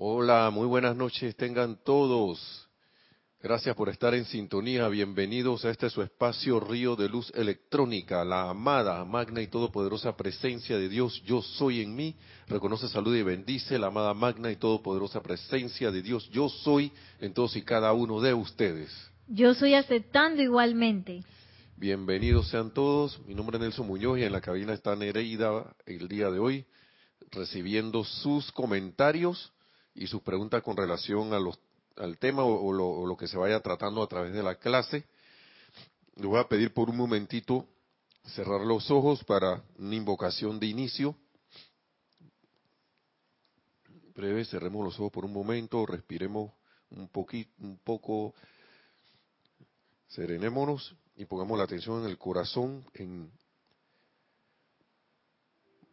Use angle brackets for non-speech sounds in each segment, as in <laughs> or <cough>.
Hola, muy buenas noches tengan todos. Gracias por estar en sintonía. Bienvenidos a este su espacio Río de Luz Electrónica, la amada, magna y todopoderosa presencia de Dios, yo soy en mí. Reconoce, saluda y bendice la amada, magna y todopoderosa presencia de Dios, yo soy en todos y cada uno de ustedes. Yo soy aceptando igualmente. Bienvenidos sean todos. Mi nombre es Nelson Muñoz y en la cabina está Nereida el día de hoy, recibiendo sus comentarios y sus preguntas con relación a los al tema o, lo, que se vaya tratando a través de la clase. Le voy a pedir por un momentito cerrar los ojos para una invocación de inicio. Breve, cerremos los ojos por un momento, respiremos un poquito, un poco, serenémonos y pongamos la atención en el corazón en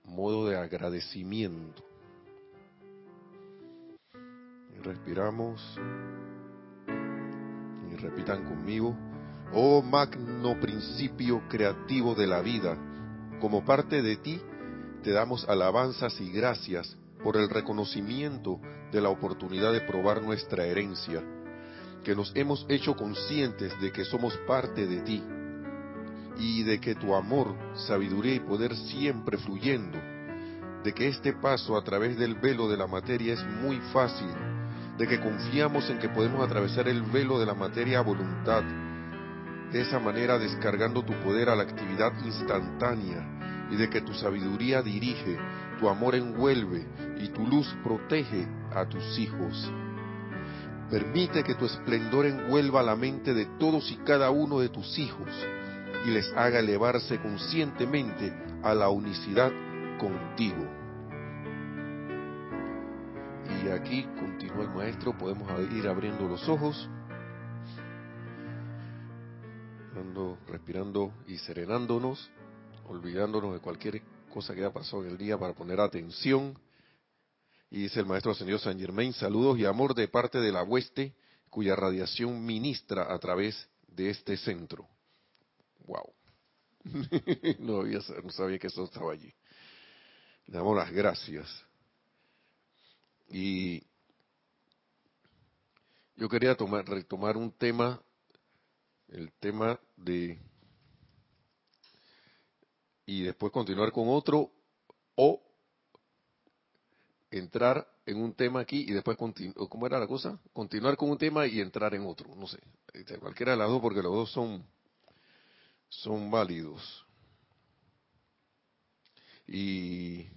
modo de agradecimiento. Respiramos y repitan conmigo, oh magno principio creativo de la vida, como parte de ti te damos alabanzas y gracias por el reconocimiento de la oportunidad de probar nuestra herencia, que nos hemos hecho conscientes de que somos parte de ti y de que tu amor, sabiduría y poder siempre fluyendo, de que este paso a través del velo de la materia es muy fácil de que confiamos en que podemos atravesar el velo de la materia a voluntad, de esa manera descargando tu poder a la actividad instantánea y de que tu sabiduría dirige, tu amor envuelve y tu luz protege a tus hijos. Permite que tu esplendor envuelva la mente de todos y cada uno de tus hijos y les haga elevarse conscientemente a la unicidad contigo. Aquí continúa el maestro, podemos ir abriendo los ojos, respirando y serenándonos, olvidándonos de cualquier cosa que haya pasado en el día para poner atención. Y dice el maestro señor San Germain, saludos y amor de parte de la hueste, cuya radiación ministra a través de este centro. Wow. <laughs> no, no sabía que eso estaba allí. Le damos las gracias. Y yo quería tomar, retomar un tema, el tema de, y después continuar con otro, o entrar en un tema aquí y después continuar, ¿cómo era la cosa? Continuar con un tema y entrar en otro, no sé, este, cualquiera de las dos porque los dos son, son válidos. Y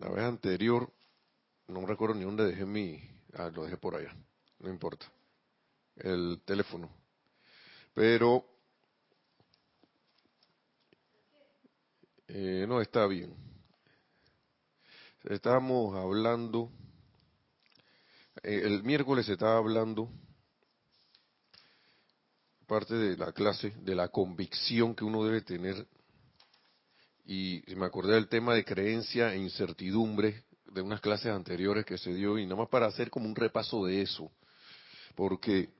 La vez anterior, no recuerdo ni dónde dejé mi... Ah, lo dejé por allá, no importa. El teléfono. Pero... Eh, no, está bien. Estábamos hablando... Eh, el miércoles estaba hablando parte de la clase de la convicción que uno debe tener y me acordé del tema de creencia e incertidumbre de unas clases anteriores que se dio y nada más para hacer como un repaso de eso, porque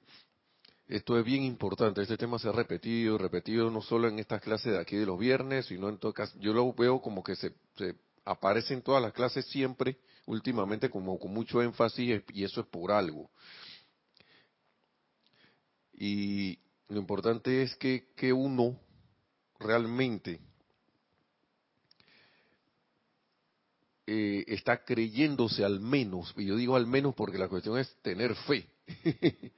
esto es bien importante, este tema se ha repetido, repetido no solo en estas clases de aquí de los viernes, sino en todo caso, yo lo veo como que se, se aparece en todas las clases siempre, últimamente como con mucho énfasis y eso es por algo. Y lo importante es que, que uno realmente Eh, está creyéndose al menos, y yo digo al menos porque la cuestión es tener fe, <laughs>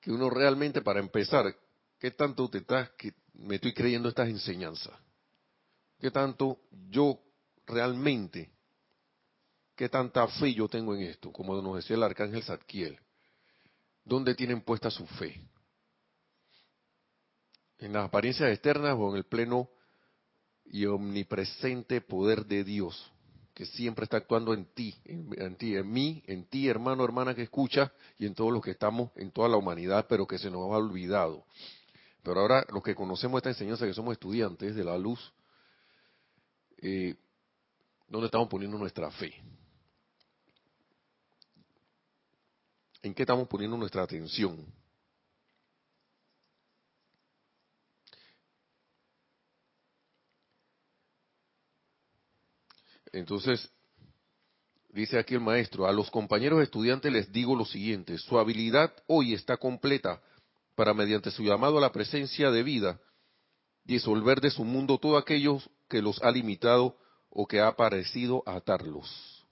que uno realmente para empezar, ¿qué tanto te estás, que me estoy creyendo estas enseñanzas? ¿Qué tanto yo realmente, qué tanta fe yo tengo en esto? Como nos decía el arcángel Zadkiel, ¿dónde tienen puesta su fe? ¿En las apariencias externas o en el pleno y omnipresente poder de Dios, que siempre está actuando en ti, en, ti, en mí, en ti, hermano, hermana que escucha, y en todos los que estamos, en toda la humanidad, pero que se nos ha olvidado. Pero ahora, los que conocemos esta enseñanza, que somos estudiantes de la luz, eh, ¿dónde estamos poniendo nuestra fe? ¿En qué estamos poniendo nuestra atención? Entonces, dice aquí el maestro, a los compañeros estudiantes les digo lo siguiente, su habilidad hoy está completa para mediante su llamado a la presencia de vida disolver de su mundo todo aquello que los ha limitado o que ha parecido atarlos.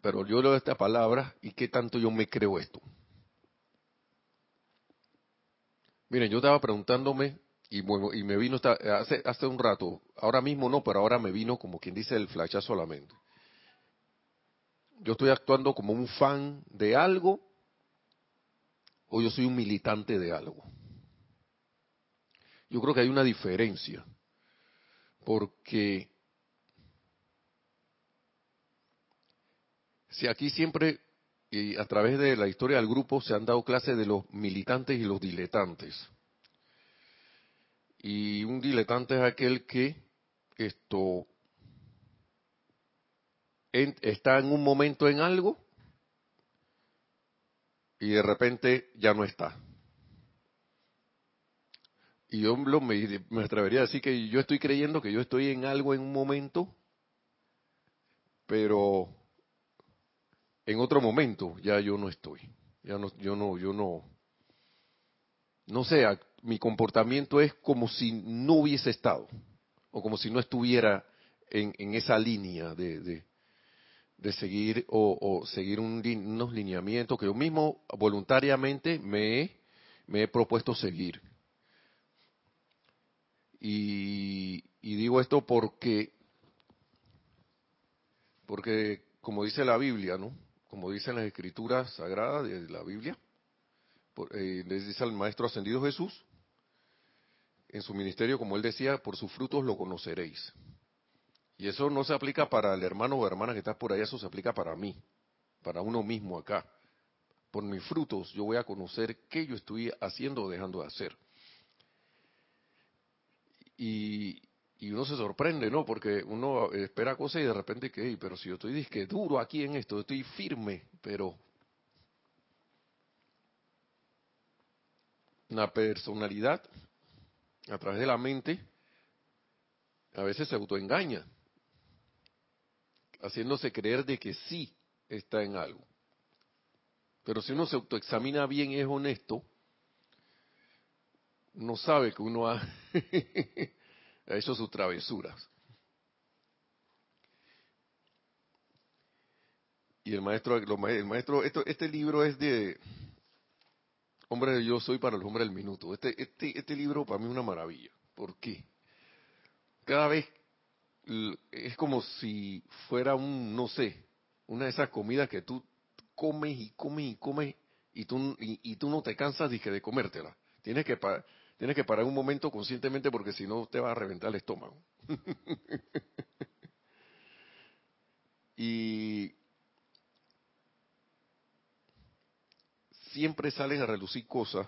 Pero yo leo esta palabra y qué tanto yo me creo esto. Miren, yo estaba preguntándome y, y me vino hace, hace un rato, ahora mismo no, pero ahora me vino como quien dice el flachazo solamente. Yo estoy actuando como un fan de algo o yo soy un militante de algo. Yo creo que hay una diferencia, porque si aquí siempre y a través de la historia del grupo se han dado clases de los militantes y los diletantes. Y un diletante es aquel que esto está en un momento en algo y de repente ya no está. Y yo me, me atrevería a decir que yo estoy creyendo que yo estoy en algo en un momento, pero en otro momento ya yo no estoy. Ya no, yo no, yo no, no sé, mi comportamiento es como si no hubiese estado, o como si no estuviera en, esa línea de, seguir o, seguir unos lineamientos que yo mismo voluntariamente me he, me he propuesto seguir. Y, digo esto porque, porque como dice la Biblia, ¿no? Como dicen las escrituras sagradas de la Biblia, eh, les dice al Maestro Ascendido Jesús, en su ministerio, como él decía, por sus frutos lo conoceréis. Y eso no se aplica para el hermano o hermana que está por ahí, eso se aplica para mí, para uno mismo acá. Por mis frutos yo voy a conocer qué yo estoy haciendo o dejando de hacer. Y, uno se sorprende, ¿no? Porque uno espera cosas y de repente que, pero si yo estoy disque duro aquí en esto, estoy firme, pero una personalidad a través de la mente a veces se autoengaña haciéndose creer de que sí está en algo. Pero si uno se autoexamina bien y es honesto, uno sabe que uno <laughs> ha, hecho sus travesuras. Y el maestro, el maestro, este libro es de Hombre Yo Soy para el Hombre del Minuto. Este, este, este libro para mí es una maravilla. ¿Por qué? Cada vez es como si fuera un, no sé, una de esas comidas que tú comes y comes y comes y tú, y, tú no te cansas dije, de comértela. Tienes que, tienes que parar un momento conscientemente porque si no te va a reventar el estómago. <laughs> y siempre salen a relucir cosas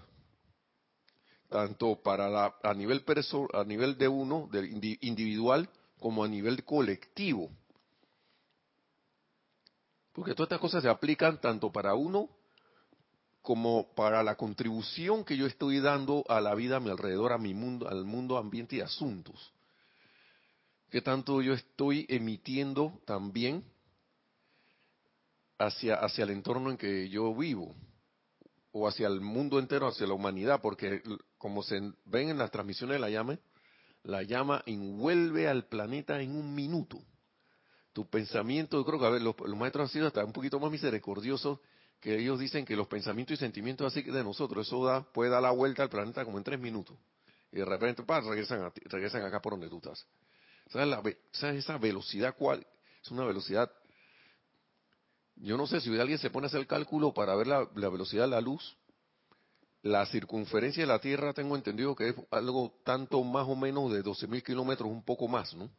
tanto para la, a nivel perso, a nivel de uno, del individual, como a nivel colectivo. Porque todas estas cosas se aplican tanto para uno como para la contribución que yo estoy dando a la vida a mi alrededor, a mi mundo, al mundo, ambiente y asuntos. Que tanto yo estoy emitiendo también hacia, hacia el entorno en que yo vivo, o hacia el mundo entero, hacia la humanidad, porque como se ven en las transmisiones de la llama, la llama envuelve al planeta en un minuto. Tu pensamiento, yo creo que a ver, los, maestros han sido hasta un poquito más misericordiosos que ellos dicen que los pensamientos y sentimientos así de nosotros, eso da, puede dar la vuelta al planeta como en tres minutos. Y de repente, pa, regresan, regresan acá por donde tú estás. ¿Sabes, la, esa velocidad cuál? Es una velocidad. Yo no sé si alguien se pone a hacer el cálculo para ver la velocidad de la luz, la circunferencia de la Tierra tengo entendido que es algo tanto más o menos de 12.000 kilómetros, un poco más, ¿no?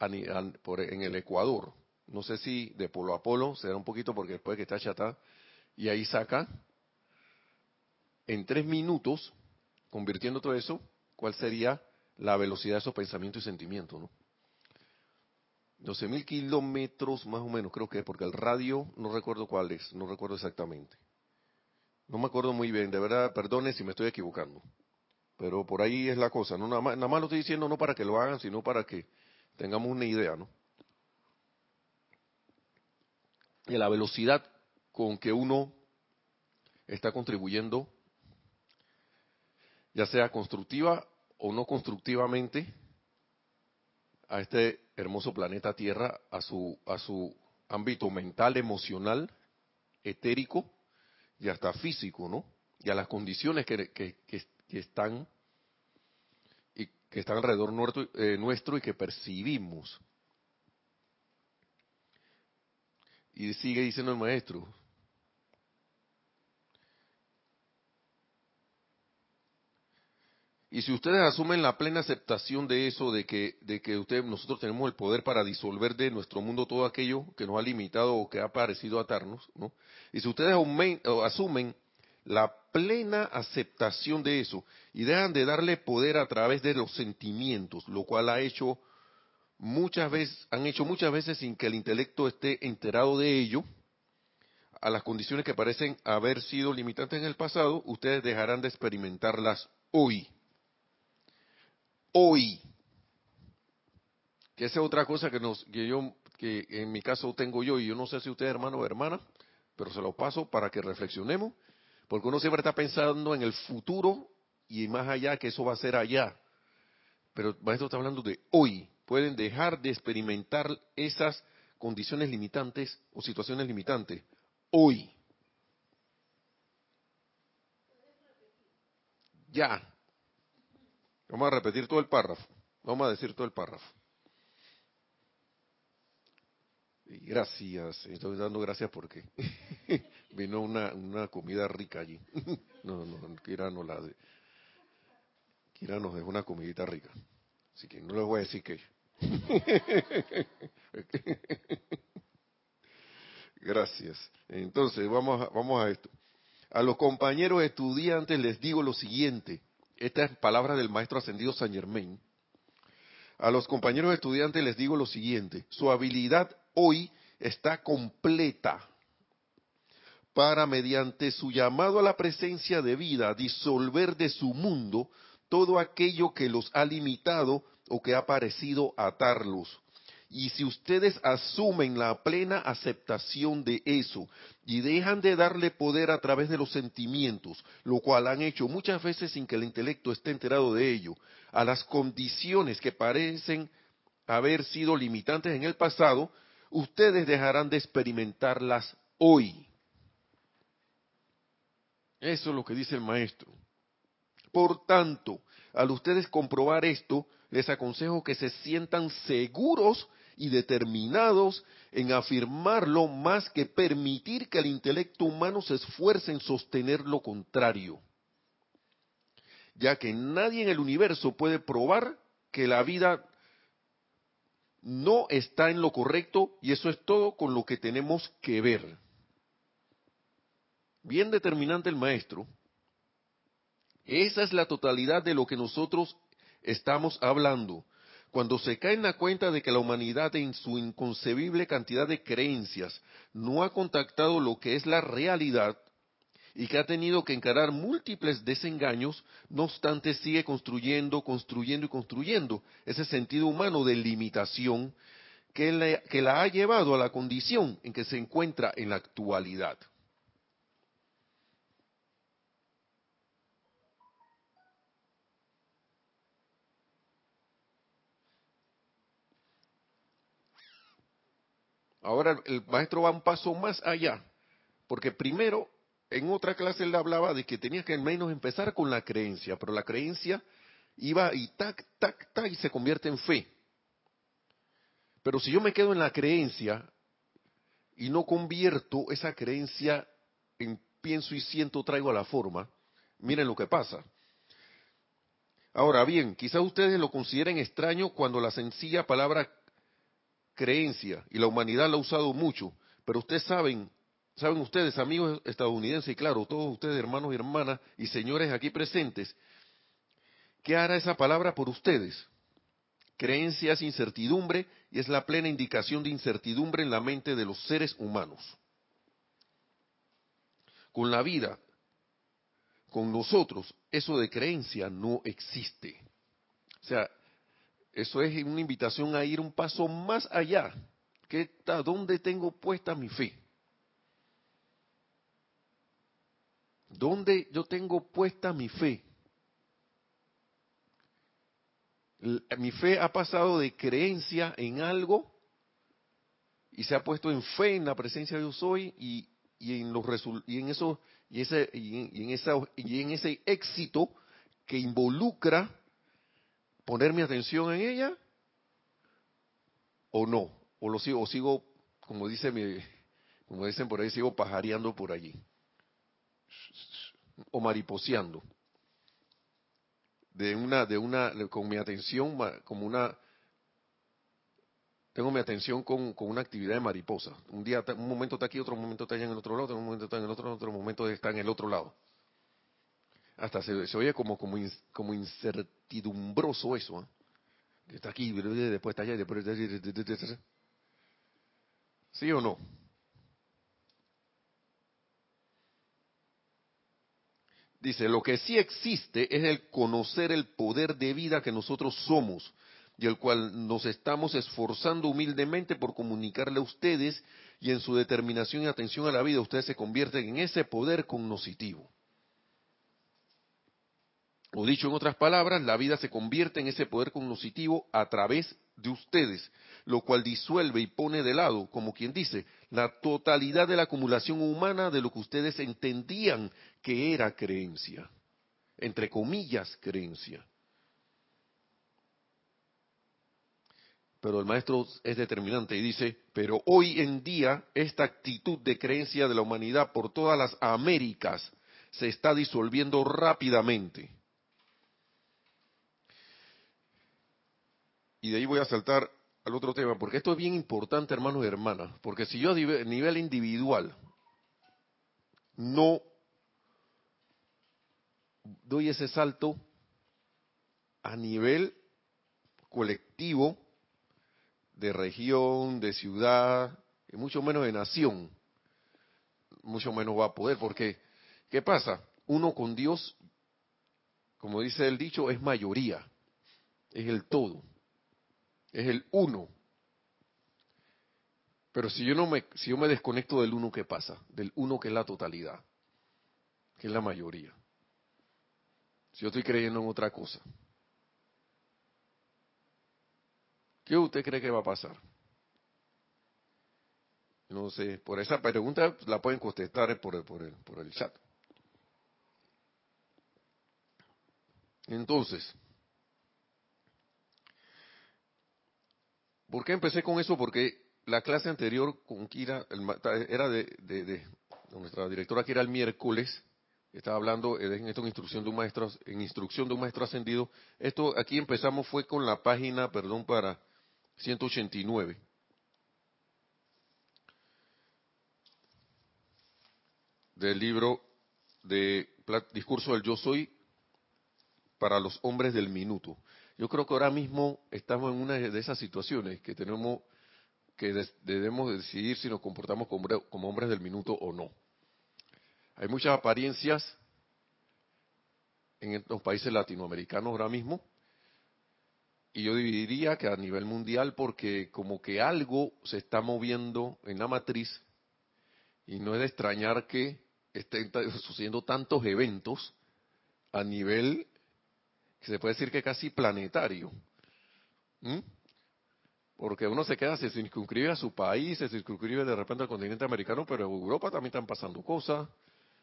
en el Ecuador. No sé si de polo a polo será un poquito porque después que está chata. Y ahí saca en tres minutos, convirtiendo todo eso, cuál sería la velocidad de esos pensamientos y sentimientos, ¿no? 12.000 kilómetros más o menos, creo que es, porque el radio no recuerdo cuál es, no recuerdo exactamente. No me acuerdo muy bien, de verdad, perdone si me estoy equivocando. Pero por ahí es la cosa. No, nada, más, nada más lo estoy diciendo no para que lo hagan, sino para que tengamos una idea, ¿no? De la velocidad con que uno está contribuyendo, ya sea constructiva o no constructivamente, a este hermoso planeta Tierra, a su, a su ámbito mental, emocional, etérico y hasta físico, ¿no? Y a las condiciones que, que, que, están y que están alrededor nuestro, eh, nuestro y que percibimos. Y sigue diciendo el maestro, Y si ustedes asumen la plena aceptación de eso, de que, de que usted, nosotros tenemos el poder para disolver de nuestro mundo todo aquello que nos ha limitado o que ha parecido atarnos, ¿no? Y si ustedes asumen la plena aceptación de eso y dejan de darle poder a través de los sentimientos, lo cual ha hecho muchas veces, han hecho muchas veces sin que el intelecto esté enterado de ello, a las condiciones que parecen haber sido limitantes en el pasado, ustedes dejarán de experimentarlas hoy hoy. Que esa es otra cosa que, nos, que yo, que en mi caso tengo yo, y yo no sé si usted hermano o hermana, pero se lo paso para que reflexionemos, porque uno siempre está pensando en el futuro y más allá que eso va a ser allá. Pero maestro está hablando de hoy. Pueden dejar de experimentar esas condiciones limitantes o situaciones limitantes hoy. Ya, Vamos a repetir todo el párrafo. Vamos a decir todo el párrafo. Y gracias, estoy dando gracias porque <laughs> vino una, una comida rica allí. <laughs> no, no, Kira no la de, Kira nos dejó una comidita rica. Así que no les voy a decir que. <laughs> gracias. Entonces, vamos a, vamos a esto. A los compañeros estudiantes les digo lo siguiente esta es palabra del maestro ascendido San Germain. A los compañeros estudiantes les digo lo siguiente, su habilidad hoy está completa para, mediante su llamado a la presencia de vida, disolver de su mundo todo aquello que los ha limitado o que ha parecido atarlos. Y si ustedes asumen la plena aceptación de eso y dejan de darle poder a través de los sentimientos, lo cual han hecho muchas veces sin que el intelecto esté enterado de ello, a las condiciones que parecen haber sido limitantes en el pasado, ustedes dejarán de experimentarlas hoy. Eso es lo que dice el maestro. Por tanto, al ustedes comprobar esto, les aconsejo que se sientan seguros y determinados en afirmarlo más que permitir que el intelecto humano se esfuerce en sostener lo contrario, ya que nadie en el universo puede probar que la vida no está en lo correcto y eso es todo con lo que tenemos que ver. Bien determinante el maestro. Esa es la totalidad de lo que nosotros estamos hablando cuando se cae en la cuenta de que la humanidad en su inconcebible cantidad de creencias no ha contactado lo que es la realidad y que ha tenido que encarar múltiples desengaños, no obstante sigue construyendo, construyendo y construyendo ese sentido humano de limitación que, que la ha llevado a la condición en que se encuentra en la actualidad. Ahora el maestro va un paso más allá, porque primero en otra clase él hablaba de que tenía que al menos empezar con la creencia, pero la creencia iba y tac, tac, tac y se convierte en fe. Pero si yo me quedo en la creencia y no convierto esa creencia en pienso y siento, traigo a la forma, miren lo que pasa. Ahora bien, quizás ustedes lo consideren extraño cuando la sencilla palabra creencia y la humanidad la ha usado mucho, pero ustedes saben, saben ustedes, amigos estadounidenses y claro, todos ustedes hermanos y hermanas y señores aquí presentes, ¿qué hará esa palabra por ustedes? Creencia es incertidumbre y es la plena indicación de incertidumbre en la mente de los seres humanos. Con la vida, con nosotros, eso de creencia no existe. O sea, eso es una invitación a ir un paso más allá. ¿Qué está, ¿Dónde tengo puesta mi fe? ¿Dónde yo tengo puesta mi fe? Mi fe ha pasado de creencia en algo y se ha puesto en fe en la presencia de Dios soy y, y en los y en eso y ese y en, esa y en ese éxito que involucra poner mi atención en ella o no o lo sigo o sigo como dice mi como dicen por ahí sigo pajareando por allí o mariposeando de una de una con mi atención como una tengo mi atención con, con, una actividad de mariposa. Un día, un momento está aquí, otro momento está allá en el otro lado, un momento está en el otro, otro momento está en el otro lado. Hasta se, oye como, incertidumbroso eso. ¿eh? Está aquí, después está allá, después ¿Sí o no? Dice, lo que sí existe es el conocer el poder de vida que nosotros somos y el cual nos estamos esforzando humildemente por comunicarle a ustedes y en su determinación y atención a la vida ustedes se convierten en ese poder cognoscitivo. O dicho en otras palabras, la vida se convierte en ese poder cognoscitivo a través de ustedes, lo cual disuelve y pone de lado, como quien dice, la totalidad de la acumulación humana de lo que ustedes entendían que era creencia, entre comillas creencia. pero el maestro es determinante y dice, pero hoy en día esta actitud de creencia de la humanidad por todas las Américas se está disolviendo rápidamente. Y de ahí voy a saltar al otro tema, porque esto es bien importante, hermanos y hermanas, porque si yo a nivel individual no doy ese salto a nivel colectivo, de región, de ciudad, y mucho menos de nación, mucho menos va a poder, porque, ¿qué pasa? Uno con Dios, como dice el dicho, es mayoría, es el todo, es el uno. Pero si yo no me, si yo me desconecto del uno, ¿qué pasa? Del uno que es la totalidad, que es la mayoría. Si yo estoy creyendo en otra cosa. ¿Qué usted cree que va a pasar? No sé, por esa pregunta la pueden contestar por el, por el, por el chat. Entonces, ¿por qué empecé con eso? Porque la clase anterior con Kira era de, de, nuestra directora que era el miércoles, estaba hablando en esto en instrucción de un maestro, en instrucción de un maestro ascendido. Esto aquí empezamos fue con la página, perdón, para 189. Del libro de Discurso del Yo Soy para los hombres del minuto. Yo creo que ahora mismo estamos en una de esas situaciones que tenemos que debemos decidir si nos comportamos como, hombres del minuto o no. Hay muchas apariencias en los países latinoamericanos ahora mismo y yo dividiría que a nivel mundial porque como que algo se está moviendo en la matriz y no es de extrañar que estén sucediendo tantos eventos a nivel se puede decir que casi planetario. Porque uno se queda, se circunscribe a su país, se circunscribe de repente al continente americano, pero en Europa también están pasando cosas,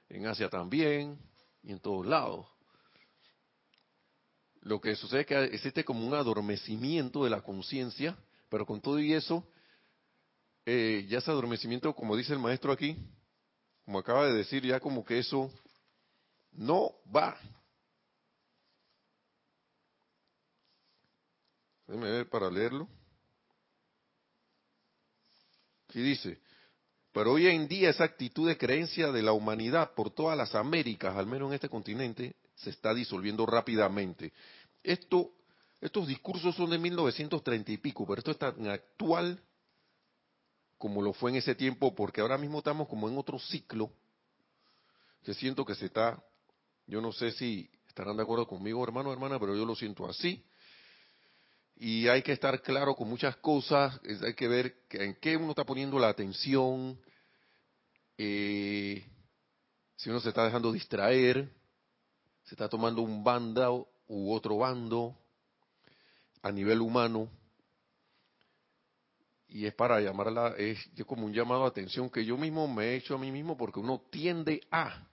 en Asia también, y en todos lados. Lo que sucede es que existe como un adormecimiento de la conciencia, pero con todo y eso, eh, ya ese adormecimiento, como dice el maestro aquí, como acaba de decir, ya como que eso no va. Déjame ver para leerlo. Aquí dice, pero hoy en día esa actitud de creencia de la humanidad por todas las Américas, al menos en este continente, se está disolviendo rápidamente. Esto, estos discursos son de 1930 y pico, pero esto es tan actual como lo fue en ese tiempo, porque ahora mismo estamos como en otro ciclo que siento que se está, yo no sé si estarán de acuerdo conmigo, hermano, hermana, pero yo lo siento así. Y hay que estar claro con muchas cosas, hay que ver en qué uno está poniendo la atención, eh, si uno se está dejando distraer, se está tomando un bando u otro bando a nivel humano. Y es para llamarla, es como un llamado a atención que yo mismo me he hecho a mí mismo porque uno tiende a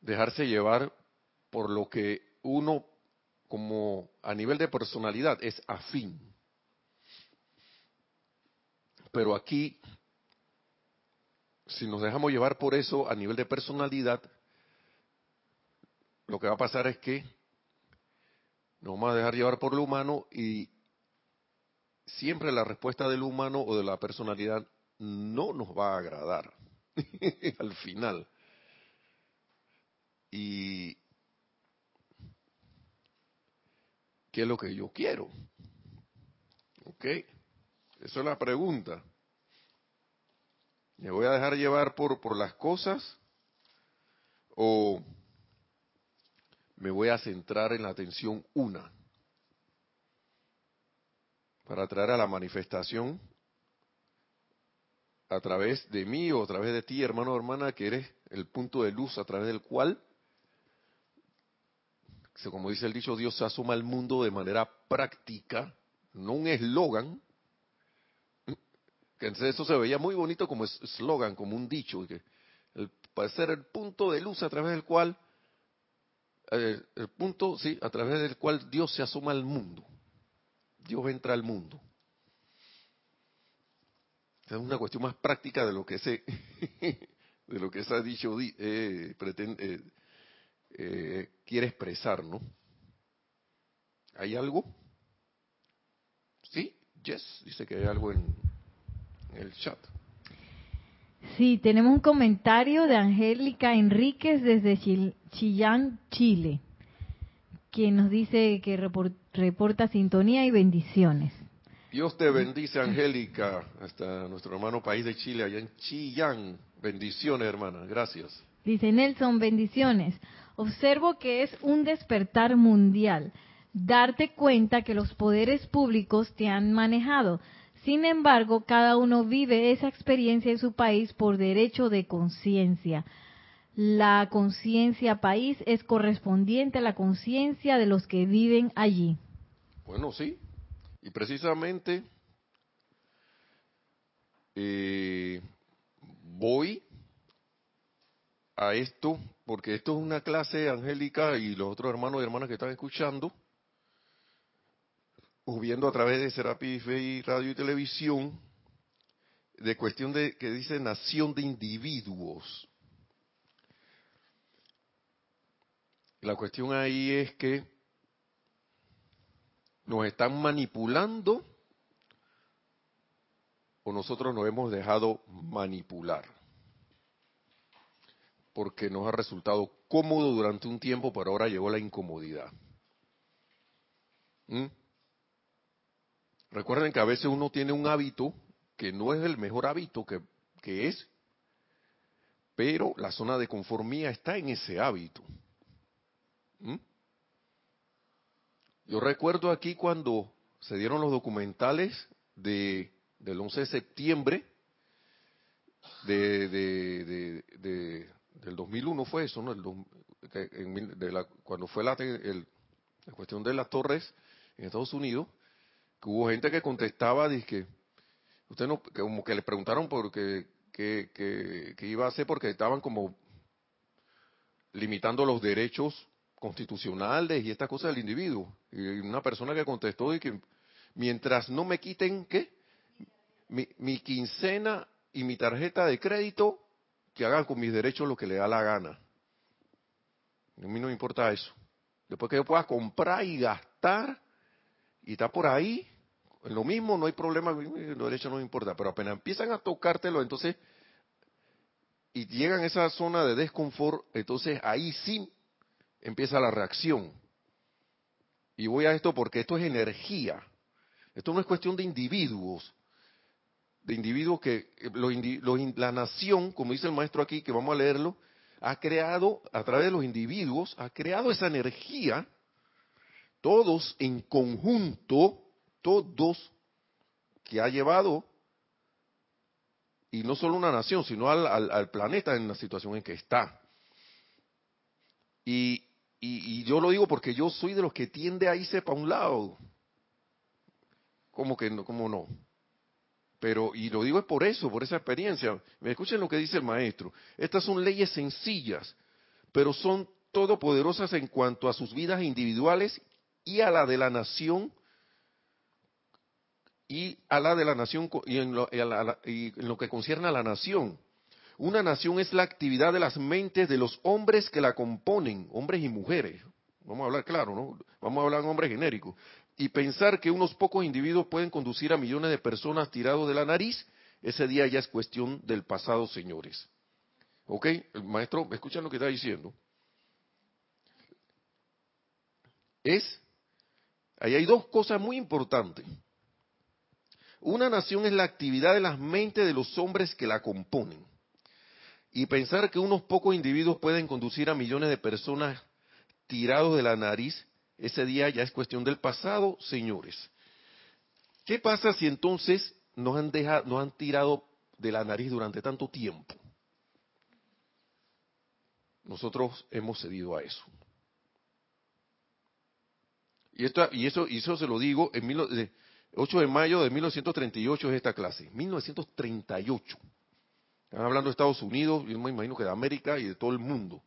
dejarse llevar por lo que uno como a nivel de personalidad es afín. Pero aquí, si nos dejamos llevar por eso a nivel de personalidad, lo que va a pasar es que nos vamos a dejar llevar por lo humano y siempre la respuesta del humano o de la personalidad no nos va a agradar <laughs> al final. Y ¿qué es lo que yo quiero? ¿Ok? Esa es la pregunta. ¿Me voy a dejar llevar por, por las cosas o me voy a centrar en la atención una? Para traer a la manifestación a través de mí o a través de ti, hermano o hermana, que eres el punto de luz a través del cual como dice el dicho, Dios se asoma al mundo de manera práctica, no un eslogan, que eso se veía muy bonito como eslogan, como un dicho, que el, el punto de luz a través del cual, eh, el punto, sí, a través del cual Dios se asoma al mundo. Dios entra al mundo. Es una cuestión más práctica de lo que ese, <laughs> de lo que ese dicho eh, pretende, eh, eh, quiere expresar, ¿no? ¿Hay algo? ¿Sí? Yes, dice que hay algo en, el chat. Sí, tenemos un comentario de Angélica Enríquez desde Chillán, Chile, quien nos dice que reporta sintonía y bendiciones. Dios te bendice, Angélica, hasta nuestro hermano país de Chile, allá en Chillán. Bendiciones, hermana, gracias. Dice Nelson, bendiciones. Observo que es un despertar mundial, darte cuenta que los poderes públicos te han manejado. Sin embargo, cada uno vive esa experiencia en su país por derecho de conciencia. La conciencia país es correspondiente a la conciencia de los que viven allí. Bueno, sí. Y precisamente eh, voy a esto, porque esto es una clase angélica y los otros hermanos y hermanas que están escuchando, o viendo a través de Serapis y Radio y Televisión, de cuestión de que dice nación de individuos. La cuestión ahí es que nos están manipulando o nosotros nos hemos dejado manipular porque nos ha resultado cómodo durante un tiempo, pero ahora llegó la incomodidad. ¿Mm? Recuerden que a veces uno tiene un hábito que no es el mejor hábito que, es, pero la zona de conformía está en ese hábito. ¿Mm? Yo recuerdo aquí cuando se dieron los documentales de, del 11 de septiembre de, de, del 2001 fue eso, ¿no? El, de la, cuando fue la, cuestión de las torres en Estados Unidos, que hubo gente que contestaba, que usted no, como que le preguntaron por qué que, iba a hacer porque estaban como limitando los derechos constitucionales y estas cosas del individuo. Y una persona que contestó y que mientras no me quiten, ¿qué? Mi, mi quincena y mi tarjeta de crédito, que hagan con mis derechos lo que le da la gana. A mí no me importa eso. Después que yo pueda comprar y gastar y está por ahí, lo mismo, no hay problema, los derechos no me importa, pero apenas empiezan a tocártelo, entonces, y llegan a esa zona de desconfort, entonces ahí sí empieza la reacción. Y voy a esto porque esto es energía. Esto no es cuestión de individuos de individuos que eh, la nación, como dice el maestro aquí, que vamos a leerlo, ha creado, a través de los individuos, ha creado esa energía todos en conjunto, todos que ha llevado, y no solo una nación, sino al, planeta en la situación en que está. Y, y, yo lo digo porque yo soy de los que tiende a irse para un lado. ¿Cómo que no? ¿Cómo no? Pero, y lo digo es por eso, por esa experiencia. Me escuchen lo que dice el maestro. Estas son leyes sencillas, pero son todopoderosas en cuanto a sus vidas individuales y a la de la nación y a la de la nación y en lo, en lo que concierne a la nación. Una nación es la actividad de las mentes de los hombres que la componen, hombres y mujeres. Vamos a hablar claro, ¿no? Vamos a hablar en hombres genéricos. Y pensar que unos pocos individuos pueden conducir a millones de personas tirados de la nariz, ese día ya es cuestión del pasado, señores. ¿Ok? El maestro, escuchan lo que está diciendo. Es, ahí hay dos cosas muy importantes. Una nación es la actividad de las mentes de los hombres que la componen. Y pensar que unos pocos individuos pueden conducir a millones de personas tirados de la nariz, ese día ya es cuestión del pasado, señores. ¿Qué pasa si entonces nos han, dejado, nos han tirado de la nariz durante tanto tiempo? Nosotros hemos cedido a eso. Y, esto, y, eso, y eso se lo digo en mil, 8 de mayo de 1938 es esta clase. 1938. Están hablando de Estados Unidos, yo me imagino que de América y de todo el mundo.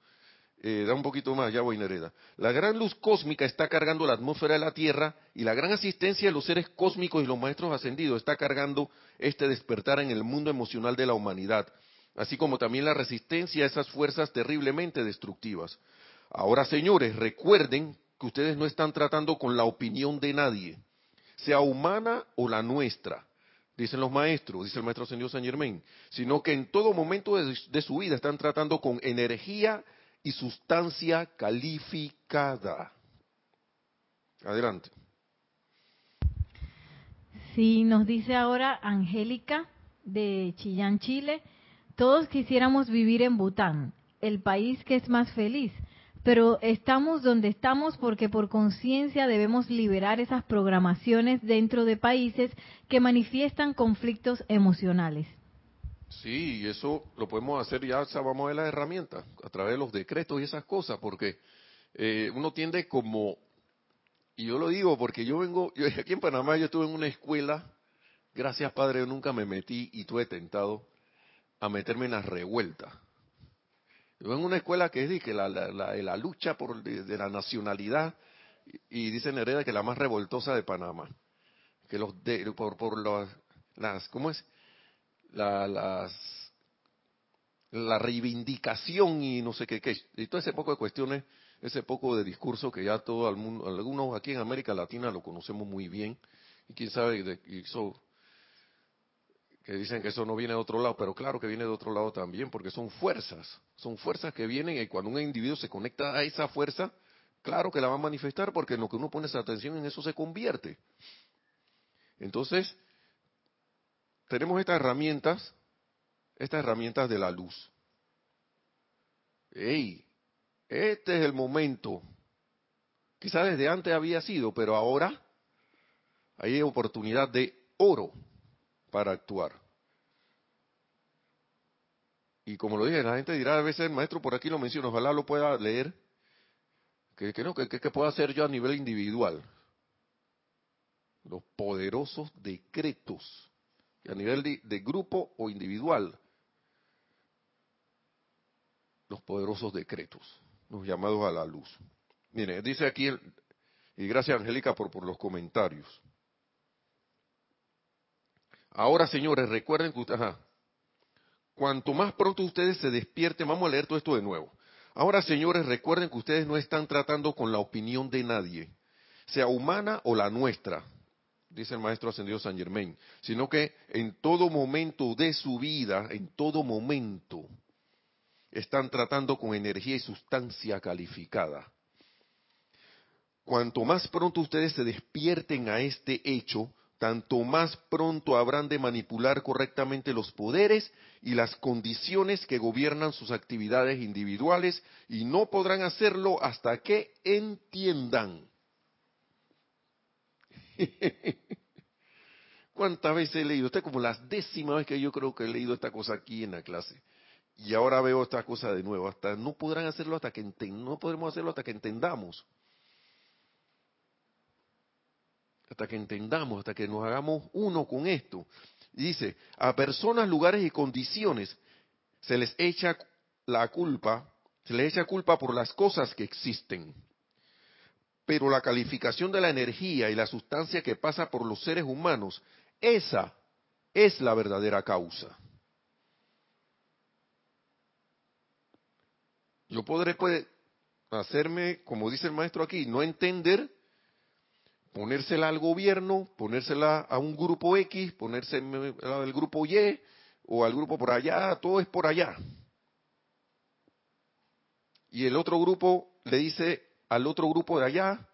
Eh, da un poquito más, ya voy, Nereda. La gran luz cósmica está cargando la atmósfera de la Tierra y la gran asistencia de los seres cósmicos y los maestros ascendidos está cargando este despertar en el mundo emocional de la humanidad, así como también la resistencia a esas fuerzas terriblemente destructivas. Ahora, señores, recuerden que ustedes no están tratando con la opinión de nadie sea humana o la nuestra, dicen los maestros, dice el maestro Señor San Germain, sino que en todo momento de, su vida están tratando con energía y sustancia calificada. Adelante. Sí, nos dice ahora Angélica de Chillán, Chile, todos quisiéramos vivir en Bután, el país que es más feliz, pero estamos donde estamos porque por conciencia debemos liberar esas programaciones dentro de países que manifiestan conflictos emocionales. Sí, eso lo podemos hacer ya, vamos a ver las herramientas, a través de los decretos y esas cosas, porque eh, uno tiende como, y yo lo digo porque yo vengo, <laughs> yo aquí en Panamá yo estuve en una escuela, gracias Padre, yo nunca me metí y tuve tentado a meterme en las revueltas yo en una escuela que es que la, la, lucha por de, la nacionalidad y, dice Nereda que la más revoltosa de Panamá, que los por por las ¿cómo es? La, las la reivindicación y no sé qué, qué y todo ese poco de cuestiones, ese poco de discurso que ya todo el mundo, algunos aquí en América Latina lo conocemos muy bien y quién sabe de, eso que dicen que eso no viene de otro lado, pero claro que viene de otro lado también, porque son fuerzas, son fuerzas que vienen y cuando un individuo se conecta a esa fuerza, claro que la va a manifestar, porque lo que uno pone esa atención en eso se convierte. Entonces, tenemos estas herramientas, estas herramientas de la luz. ¡Ey! Este es el momento. Quizás desde antes había sido, pero ahora hay oportunidad de oro para actuar. Y como lo dije, la gente dirá a veces, el maestro por aquí lo menciona, ojalá lo pueda leer, que, que no, que, que pueda hacer yo a nivel individual. Los poderosos decretos, a nivel de, grupo o individual, los poderosos decretos, los llamados a la luz. Mire, dice aquí, y gracias Angélica por, por los comentarios. Ahora, señores, recuerden que cuanto más pronto ustedes se despierten, vamos a leer todo esto de nuevo. Ahora, señores, recuerden que ustedes no están tratando con la opinión de nadie, sea humana o la nuestra, dice el maestro ascendido San Germain, sino que en todo momento de su vida, en todo momento, están tratando con energía y sustancia calificada. Cuanto más pronto ustedes se despierten a este hecho, tanto más pronto habrán de manipular correctamente los poderes y las condiciones que gobiernan sus actividades individuales y no podrán hacerlo hasta que entiendan. <laughs> ¿Cuántas veces he leído? Esta es como la décima vez que yo creo que he leído esta cosa aquí en la clase. Y ahora veo esta cosa de nuevo. Hasta no podrán hacerlo hasta que no podremos hacerlo hasta que entendamos. Hasta que entendamos, hasta que nos hagamos uno con esto. dice, a personas, lugares y condiciones se les echa la culpa, se les echa culpa por las cosas que existen. Pero la calificación de la energía y la sustancia que pasa por los seres humanos esa es la verdadera causa. Yo podré pues, hacerme, como dice el maestro aquí, no entender, ponérsela al gobierno, ponérsela a un grupo X, ponérsela al grupo Y o al grupo por allá, todo es por allá. Y el otro grupo le dice al otro grupo de allá,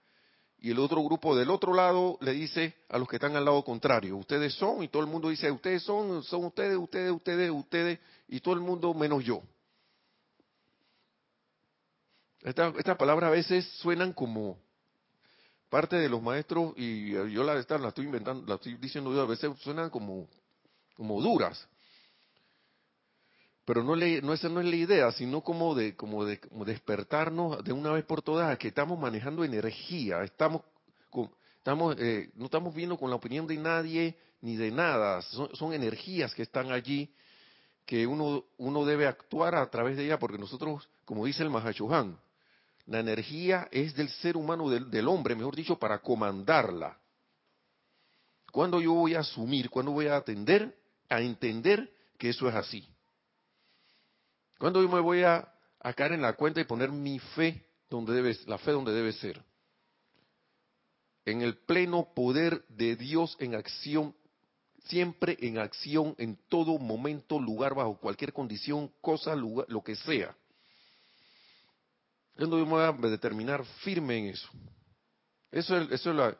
y el otro grupo del otro lado le dice a los que están al lado contrario, ustedes son, y todo el mundo dice, ustedes son, son ustedes, ustedes, ustedes, ustedes, y todo el mundo menos yo. Estas palabras a veces suenan como parte de los maestros, y yo la, la estoy inventando, la estoy diciendo yo, a veces suenan como, como duras. Pero no, le, no esa no es la idea, sino como de, como de despertarnos de una vez por todas a que estamos manejando energía, estamos, estamos eh, no estamos viendo con la opinión de nadie ni de nada, son, energías que están allí que uno, uno debe actuar a través de ella porque nosotros, como dice el Mahachohan, la energía es del ser humano, del, del hombre, mejor dicho, para comandarla. ¿Cuándo yo voy a asumir, cuándo voy a atender, a entender que eso es así? ¿Cuándo yo me voy a, caer en la cuenta y poner mi fe donde debe, la fe donde debe ser? En el pleno poder de Dios en acción, siempre en acción, en todo momento, lugar, bajo cualquier condición, cosa, lugar, lo que sea. ¿Cuándo yo me voy a determinar firme en eso? Eso es, eso es la,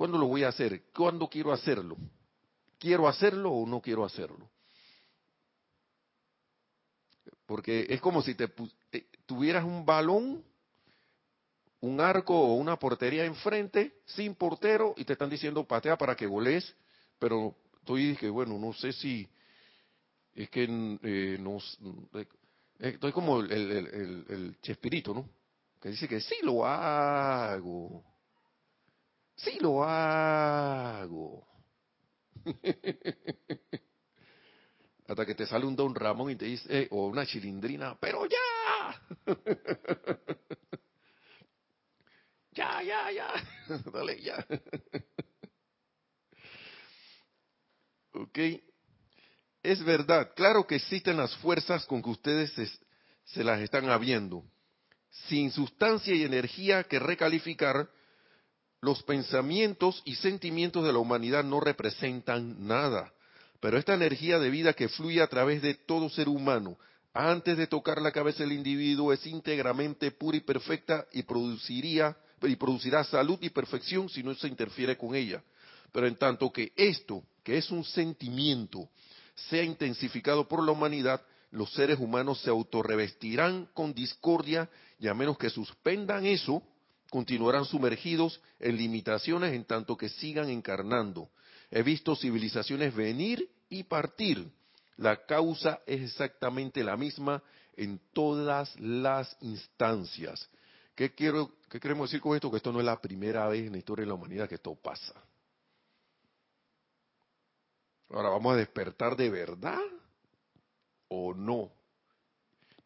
¿Cuándo lo voy a hacer? ¿Cuándo quiero hacerlo? ¿Quiero hacerlo o no quiero hacerlo? Porque es como si te, tuvieras un balón, un arco o una portería enfrente, sin portero, y te están diciendo patea para que goles, pero estoy que bueno, no sé si es que eh, nos, eh, estoy como el, el Chespirito, ¿no? Que dice que sí lo hago, sí lo hago. <laughs> hasta que te sale un don Ramón y te dice, eh, o una chilindrina, pero ya. <laughs> ya, ya, ya. <laughs> Dale, ya. <laughs> ok. Es verdad, claro que existen las fuerzas con que ustedes se, se las están habiendo. Sin sustancia y energía que recalificar, los pensamientos y sentimientos de la humanidad no representan nada pero esta energía de vida que fluye a través de todo ser humano, antes de tocar la cabeza del individuo, es íntegramente pura y perfecta y produciría y producirá salud y perfección si no se interfiere con ella. Pero en tanto que esto, que es un sentimiento, sea intensificado por la humanidad, los seres humanos se autorrevestirán con discordia y a menos que suspendan eso, continuarán sumergidos en limitaciones en tanto que sigan encarnando. He visto civilizaciones venir y partir. La causa es exactamente la misma en todas las instancias. ¿Qué, quiero, ¿Qué queremos decir con esto? Que esto no es la primera vez en la historia de la humanidad que esto pasa. Ahora, ¿vamos a despertar de verdad o no?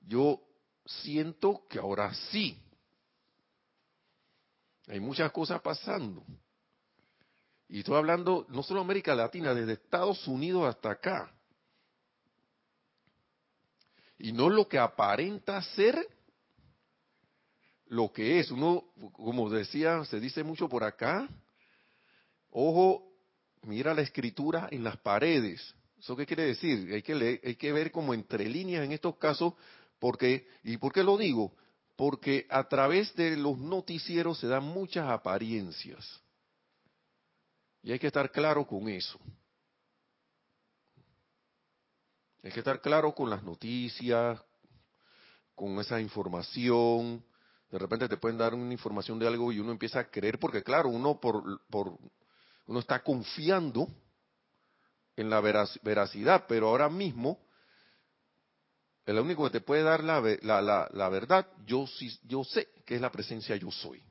Yo siento que ahora sí. Hay muchas cosas pasando. Y estoy hablando no solo América Latina, desde Estados Unidos hasta acá. Y no lo que aparenta ser lo que es. Uno, como decía, se dice mucho por acá, ojo, mira la escritura en las paredes. ¿Eso qué quiere decir? Hay que, leer, hay que ver como entre líneas en estos casos, porque, ¿y por qué lo digo? Porque a través de los noticieros se dan muchas apariencias. Y hay que estar claro con eso. Hay que estar claro con las noticias, con esa información. De repente te pueden dar una información de algo y uno empieza a creer, porque claro, uno por, por, uno está confiando en la veracidad, pero ahora mismo el único que te puede dar la, la, la, verdad, yo, yo sé que es la presencia yo soy.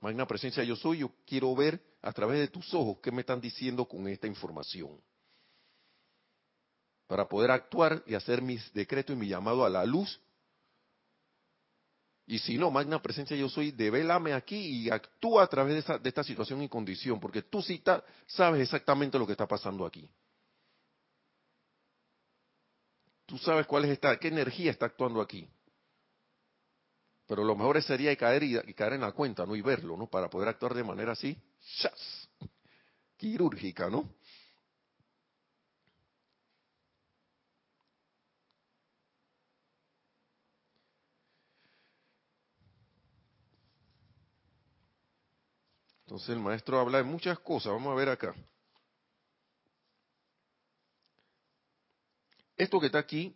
Magna presencia yo soy, yo quiero ver a través de tus ojos qué me están diciendo con esta información. Para poder actuar y hacer mis decretos y mi llamado a la luz. Y si no, magna presencia yo soy, devélame aquí y actúa a través de esta, de esta situación y condición, porque tú sí sabes exactamente lo que está pasando aquí. Tú sabes cuál es esta, qué energía está actuando aquí. Pero lo mejor sería caer y, caer en la cuenta, ¿no? Y verlo, ¿no? Para poder actuar de manera así, ¡chas! quirúrgica, ¿no? Entonces el maestro habla de muchas cosas, vamos a ver acá. Esto que está aquí,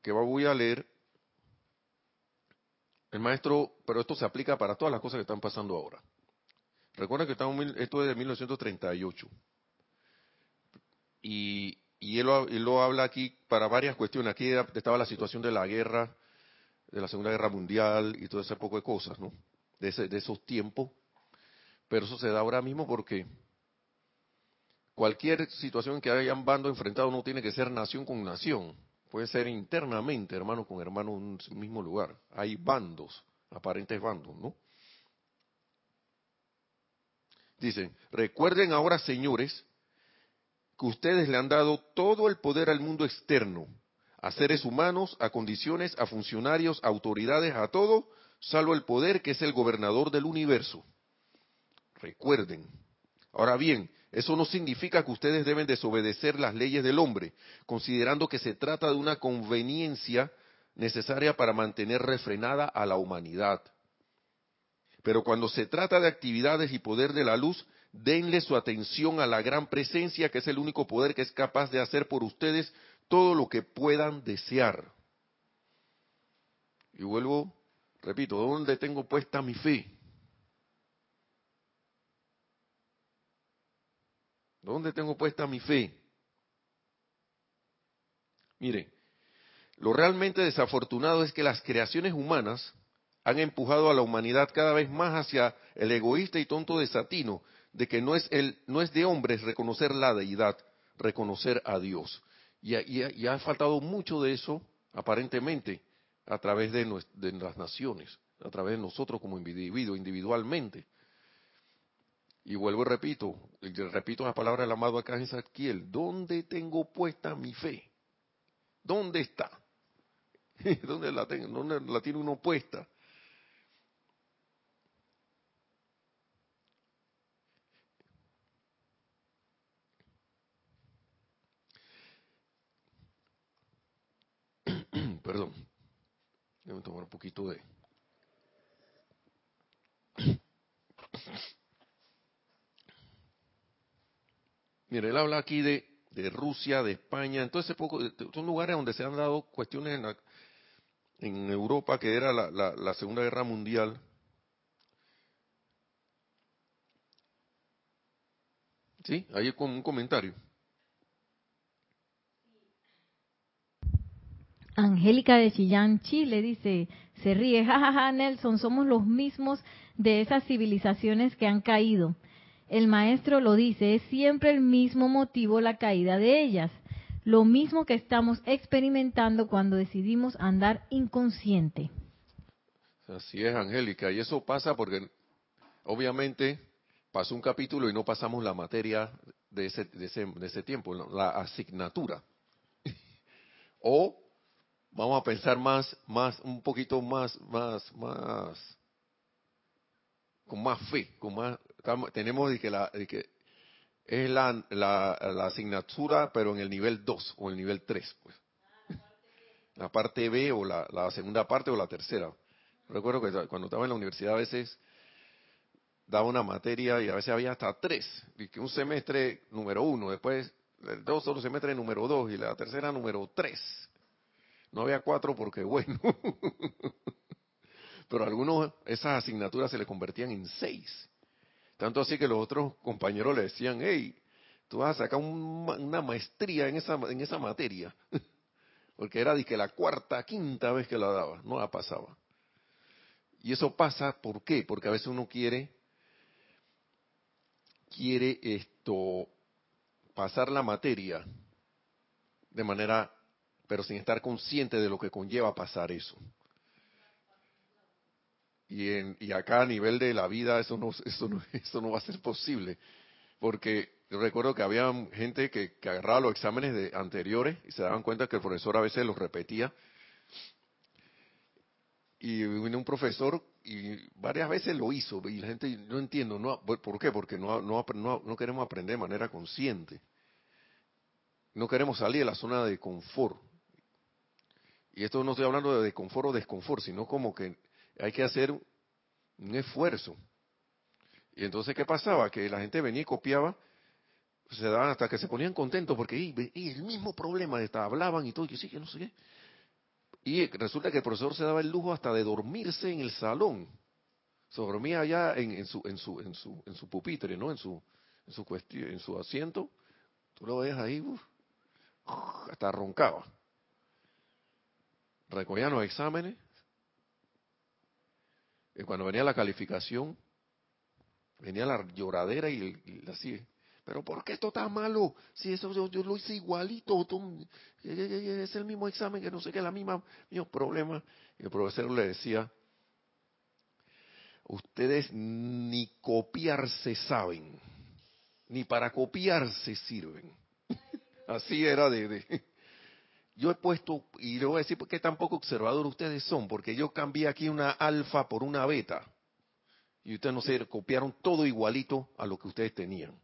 que voy a leer, el maestro, pero esto se aplica para todas las cosas que están pasando ahora. Recuerda que estamos, esto es de 1938. Y, y él, lo, habla aquí para varias cuestiones. Aquí estaba la situación de la guerra, de la Segunda Guerra Mundial y todo ese poco de cosas, ¿no? De, de esos tiempos. Pero eso se da ahora mismo porque cualquier situación que hayan bando enfrentado no tiene que ser nación con nación, puede ser internamente hermano con hermano en un mismo lugar. Hay bandos, aparentes bandos, ¿no? Dicen, recuerden ahora, señores, que ustedes le han dado todo el poder al mundo externo, a seres humanos, a condiciones, a funcionarios, a autoridades, a todo, salvo el poder que es el gobernador del universo. Recuerden. Ahora bien, eso no significa que ustedes deben desobedecer las leyes del hombre, considerando que se trata de una conveniencia necesaria para mantener refrenada a la humanidad. Pero cuando se trata de actividades y poder de la luz, denle su atención a la gran presencia, que es el único poder que es capaz de hacer por ustedes todo lo que puedan desear. Y vuelvo, repito, ¿dónde tengo puesta mi fe? ¿Dónde tengo puesta mi fe? Mire, lo realmente desafortunado es que las creaciones humanas han empujado a la humanidad cada vez más hacia el egoísta y tonto desatino de que no es, el, no es de hombres reconocer la deidad, reconocer a Dios. Y, ha faltado mucho de eso, aparentemente, a través de, de las naciones, a través de nosotros como individuos, individualmente. Y vuelvo y repito, repito las palabras del amado acá en Saquiel, ¿dónde tengo puesta mi fe? ¿Dónde está? <laughs> ¿Dónde la, tengo? ¿Dónde la tiene uno puesta? Perdón, a tomar un poquito de... <coughs> Mire, él habla aquí de, de Rusia, de España, entonces poco, son lugares donde se han dado cuestiones en, en Europa, que era la, la, Segunda Guerra Mundial. Sí, ahí con un comentario. Angélica de Chillán, Chile, dice, se ríe, <laughs> jajaja, Nelson, somos los mismos de esas civilizaciones que han caído el maestro lo dice, es siempre el mismo motivo la caída de ellas. Lo mismo que estamos experimentando cuando decidimos andar inconsciente. Así es, Angélica, y eso pasa porque obviamente pasó un capítulo y no pasamos la materia de ese, de ese, de ese tiempo, la asignatura. <laughs> o vamos a pensar más, más, un poquito más, más, más, con más fe, con más, tenemos de que, la, que es la, la, asignatura, pero en el nivel 2 o el nivel 3, pues. La parte B o la, la segunda parte o la tercera. Recuerdo que cuando estaba en la universidad a veces daba una materia y a veces había hasta tres. Un semestre número uno, después dos otro semestre número dos y la tercera número tres. No había cuatro porque bueno. <laughs> Pero a algunos esas asignaturas se le convertían en seis. Tanto así que los otros compañeros le decían, hey, tú vas a sacar una maestría en esa, en esa materia. <laughs> Porque era que la cuarta, quinta vez que la daba, no la pasaba. Y eso pasa, ¿por qué? Porque a veces uno quiere, quiere esto, pasar la materia de manera, pero sin estar consciente de lo que conlleva pasar eso. Y, en, y acá a nivel de la vida eso no, eso no, <laughs> eso no va a ser posible. Porque yo recuerdo que había gente que, agarraba los exámenes de anteriores y se daban cuenta que el profesor a veces los repetía. Y vino un profesor y varias veces lo hizo y la gente no entiendo, no, ¿por qué? Porque no, no, no, queremos aprender de manera consciente. No queremos salir de la zona de confort. Y esto no estoy hablando de confort o desconfort, sino como que hay que hacer un esfuerzo. Y entonces, ¿qué pasaba? Que la gente venía y copiaba se daban hasta que se ponían contentos porque y, el mismo problema, hablaban y todo, y sí, que no sé qué. Y resulta que el profesor se daba el lujo hasta de dormirse en el salón. Se dormía allá en, su, pupitre, ¿no? En su, en su, cuestión, en su asiento. Tú lo ves ahí, hasta roncaba. Recogían los exámenes. Y cuando venía la calificación, venía la lloradera y, y así pero ¿por qué esto está malo? Si eso yo, lo hice igualito, es el mismo examen, que no sé qué, la misma, mismo problema. Y el profesor le decía, ustedes ni copiarse saben, ni para copiarse sirven. <laughs> Así era de, Yo he puesto, y le voy a decir por qué tan poco observador ustedes son, porque yo cambié aquí una alfa por una beta. Y ustedes no sé, copiaron todo igualito a lo que ustedes tenían.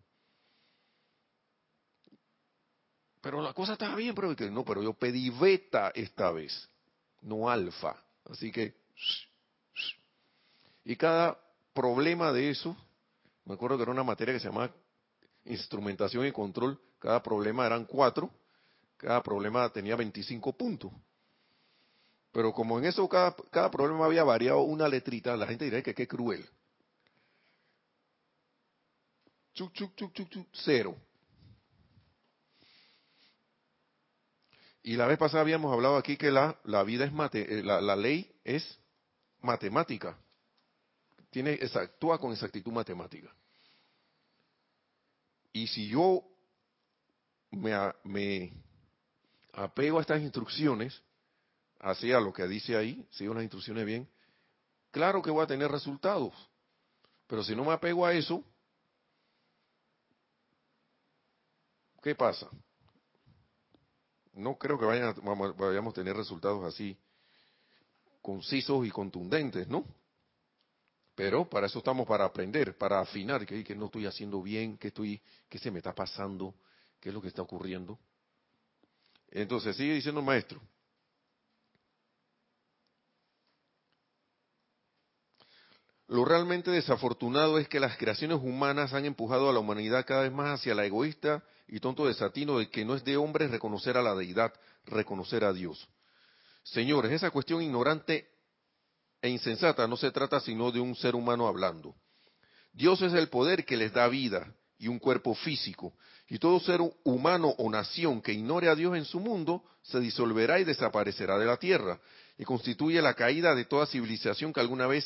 Pero la cosa estaba bien, pero no, pero yo pedí beta esta vez, no alfa. Así que, y cada problema de eso, me acuerdo que era una materia que se llamaba instrumentación y control, cada problema eran cuatro, cada problema tenía 25 puntos. Pero como en eso cada, cada problema había variado una letrita, la gente diría que qué cruel. Chuc, chuc, chuc, chuc, chuc, cero. Y la vez pasada habíamos hablado aquí que la, la vida es mate, eh, la, ley es matemática. Tiene, actúa con exactitud matemática. Y si yo me apego a estas instrucciones, hacia lo que dice ahí, sigo las instrucciones bien, claro que voy a tener resultados. Pero si no me apego a eso, ¿qué pasa? no creo que vayan vayamos a tener resultados así concisos y contundentes, ¿no? Pero para eso estamos para aprender, para afinar que, que no estoy haciendo bien, que estoy, que se me está pasando, qué es lo que está ocurriendo. Entonces sigue diciendo maestro. Lo realmente desafortunado es que las creaciones humanas han empujado a la humanidad cada vez más hacia la egoísta y tonto desatino de que no es de hombres reconocer a la deidad, reconocer a Dios. Señores, esa cuestión ignorante e insensata no se trata sino de un ser humano hablando. Dios es el poder que les da vida y un cuerpo físico, y todo ser humano o nación que ignore a Dios en su mundo se disolverá y desaparecerá de la tierra, y constituye la caída de toda civilización que alguna vez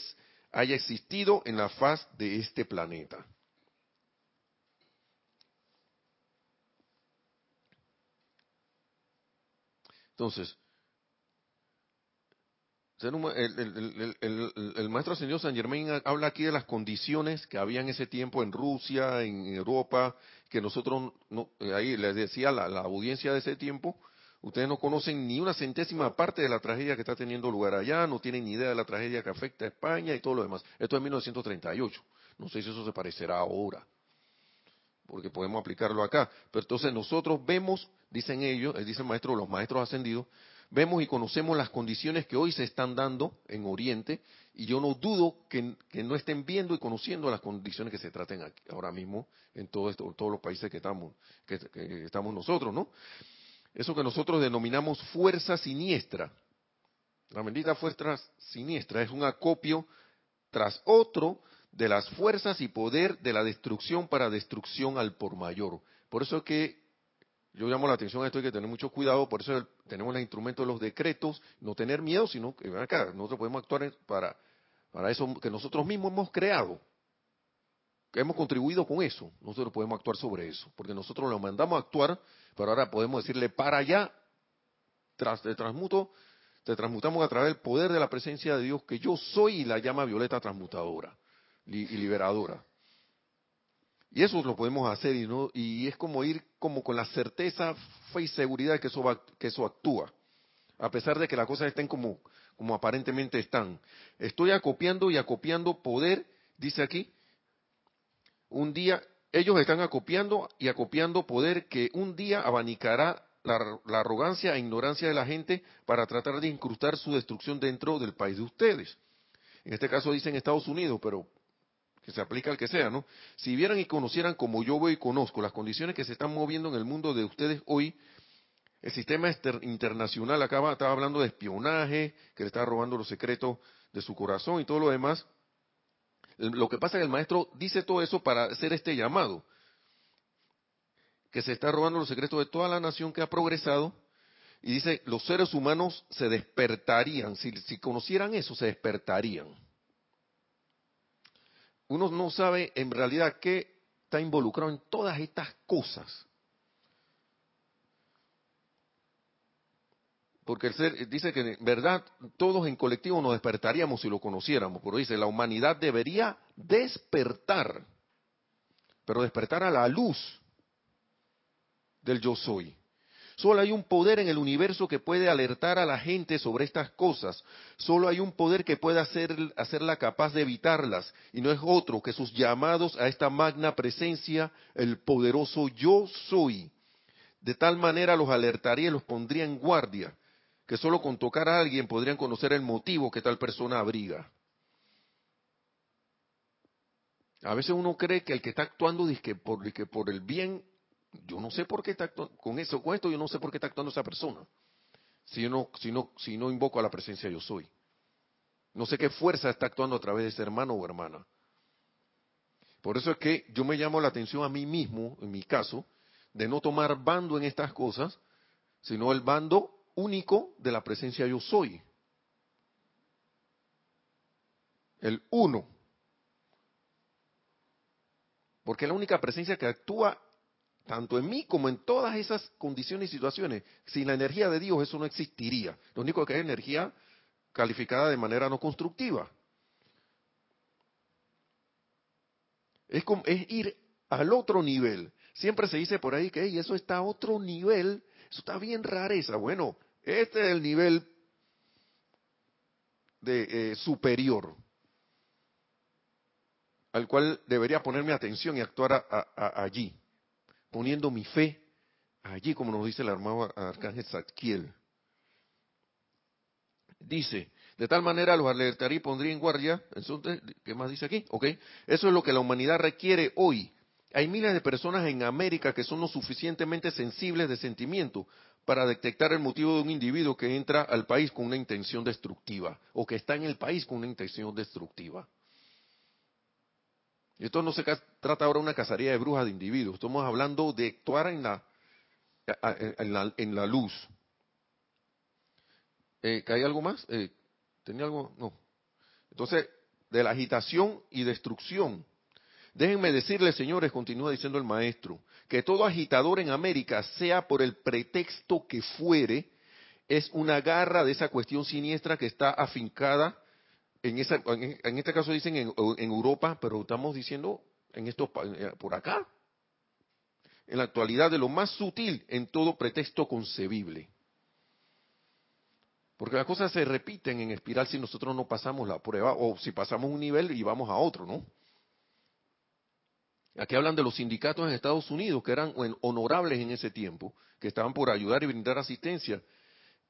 haya existido en la faz de este planeta. Entonces, el, maestro señor San Germain habla aquí de las condiciones que había en ese tiempo en Rusia, en Europa, que nosotros, no, ahí les decía la, audiencia de ese tiempo, ustedes no conocen ni una centésima parte de la tragedia que está teniendo lugar allá, no tienen ni idea de la tragedia que afecta a España y todo lo demás. Esto es 1938, no sé si eso se parecerá ahora, porque podemos aplicarlo acá. Pero entonces nosotros vemos dicen ellos, eh, dice el maestro, los maestros ascendidos, vemos y conocemos las condiciones que hoy se están dando en Oriente y yo no dudo que, no estén viendo y conociendo las condiciones que se traten ahora mismo en todo esto, todos los países que estamos, que, estamos nosotros, ¿no? Eso que nosotros denominamos fuerza siniestra. La bendita fuerza siniestra es un acopio tras otro de las fuerzas y poder de la destrucción para destrucción al por mayor. Por eso es que yo llamo la atención a esto, hay que tener mucho cuidado, por eso tenemos el instrumento de los decretos, no tener miedo, sino que acá, nosotros podemos actuar para, para eso que nosotros mismos hemos creado, que hemos contribuido con eso, nosotros podemos actuar sobre eso, porque nosotros lo mandamos a actuar, pero ahora podemos decirle para allá, tras, de transmuto, te transmutamos a través del poder de la presencia de Dios que yo soy la llama violeta transmutadora y liberadora. Y eso lo podemos hacer y no y es como ir como con la certeza, fe y seguridad que eso va, que eso actúa, a pesar de que las cosas estén como como aparentemente están. Estoy acopiando y acopiando poder, dice aquí. Un día ellos están acopiando y acopiando poder que un día abanicará la, arrogancia e ignorancia de la gente para tratar de incrustar su destrucción dentro del país de ustedes. En este caso dicen Estados Unidos, pero que se aplica al que sea, ¿no? Si vieran y conocieran como yo voy y conozco las condiciones que se están moviendo en el mundo de ustedes hoy, el sistema internacional acaba, estaba hablando de espionaje, que le está robando los secretos de su corazón y todo lo demás. Lo que pasa es que el maestro dice todo eso para hacer este llamado, que se está robando los secretos de toda la nación que ha progresado, y dice, los seres humanos se despertarían, si, si conocieran eso, se despertarían uno no sabe en realidad qué está involucrado en todas estas cosas. Porque el ser dice que en verdad todos en colectivo nos despertaríamos si lo conociéramos, pero dice, la humanidad debería despertar, pero despertar a la luz del yo soy. Solo hay un poder en el universo que puede alertar a la gente sobre estas cosas. Solo hay un poder que puede hacer, hacerla capaz de evitarlas. Y no es otro que sus llamados a esta magna presencia, el poderoso yo soy. De tal manera los alertaría y los pondría en guardia, que solo con tocar a alguien podrían conocer el motivo que tal persona abriga. A veces uno cree que el que está actuando dice por, que por el bien yo no sé por qué está actuando, con eso, con esto yo no sé por qué está actuando esa persona. Si no, si no, si no invoco a la presencia yo soy. No sé qué fuerza está actuando a través de ese hermano o hermana. Por eso es que yo me llamo la atención a mí mismo, en mi caso, de no tomar bando en estas cosas, sino el bando único de la presencia yo soy. El uno. Porque la única presencia que actúa tanto en mí como en todas esas condiciones y situaciones. Sin la energía de Dios eso no existiría. Lo único que es energía calificada de manera no constructiva. Es, como, es ir al otro nivel. Siempre se dice por ahí que eso está a otro nivel, eso está bien rareza. Bueno, este es el nivel de, eh, superior al cual debería ponerme atención y actuar allí poniendo mi fe allí, como nos dice el hermano Arcángel Zadkiel. Dice, de tal manera los alertaría y pondría en guardia. ¿qué más dice aquí? Ok, eso es lo que la humanidad requiere hoy. Hay miles de personas en América que son lo suficientemente sensibles de sentimiento para detectar el motivo de un individuo que entra al país con una intención destructiva o que está en el país con una intención destructiva. Esto no se trata ahora de una cacería de brujas de individuos, estamos hablando de actuar en la, en la, luz. Eh, ¿Hay algo más? Eh, ¿Tenía algo? No. Entonces, de la agitación y destrucción. Déjenme decirles, señores, continúa diciendo el maestro, que todo agitador en América, sea por el pretexto que fuere, es una garra de esa cuestión siniestra que está afincada en, esa, en, este caso dicen en, Europa, pero estamos diciendo en estos, eh, por acá. En la actualidad de lo más sutil en todo pretexto concebible. Porque las cosas se repiten en espiral si nosotros no pasamos la prueba o si pasamos un nivel y vamos a otro, ¿no? Aquí hablan de los sindicatos en Estados Unidos que eran honorables en ese tiempo, que estaban por ayudar y brindar asistencia.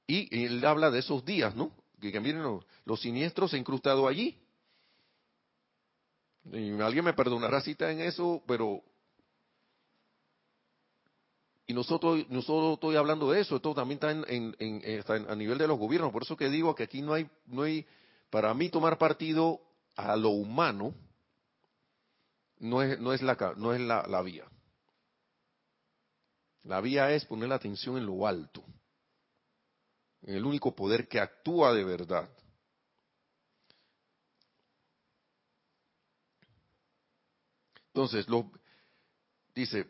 Y él habla de esos días, ¿no? Que miren los, siniestros se han incrustado allí. Y alguien me perdonará si está en eso, pero y nosotros nosotros estoy hablando de eso, esto también está, en, en, a nivel de los gobiernos, por eso que digo que aquí no hay no hay para mí tomar partido a lo humano, no es, no es, la, no es la, la vía. La vía es poner la atención en lo alto, en el único poder que actúa de verdad. Entonces, lo, dice,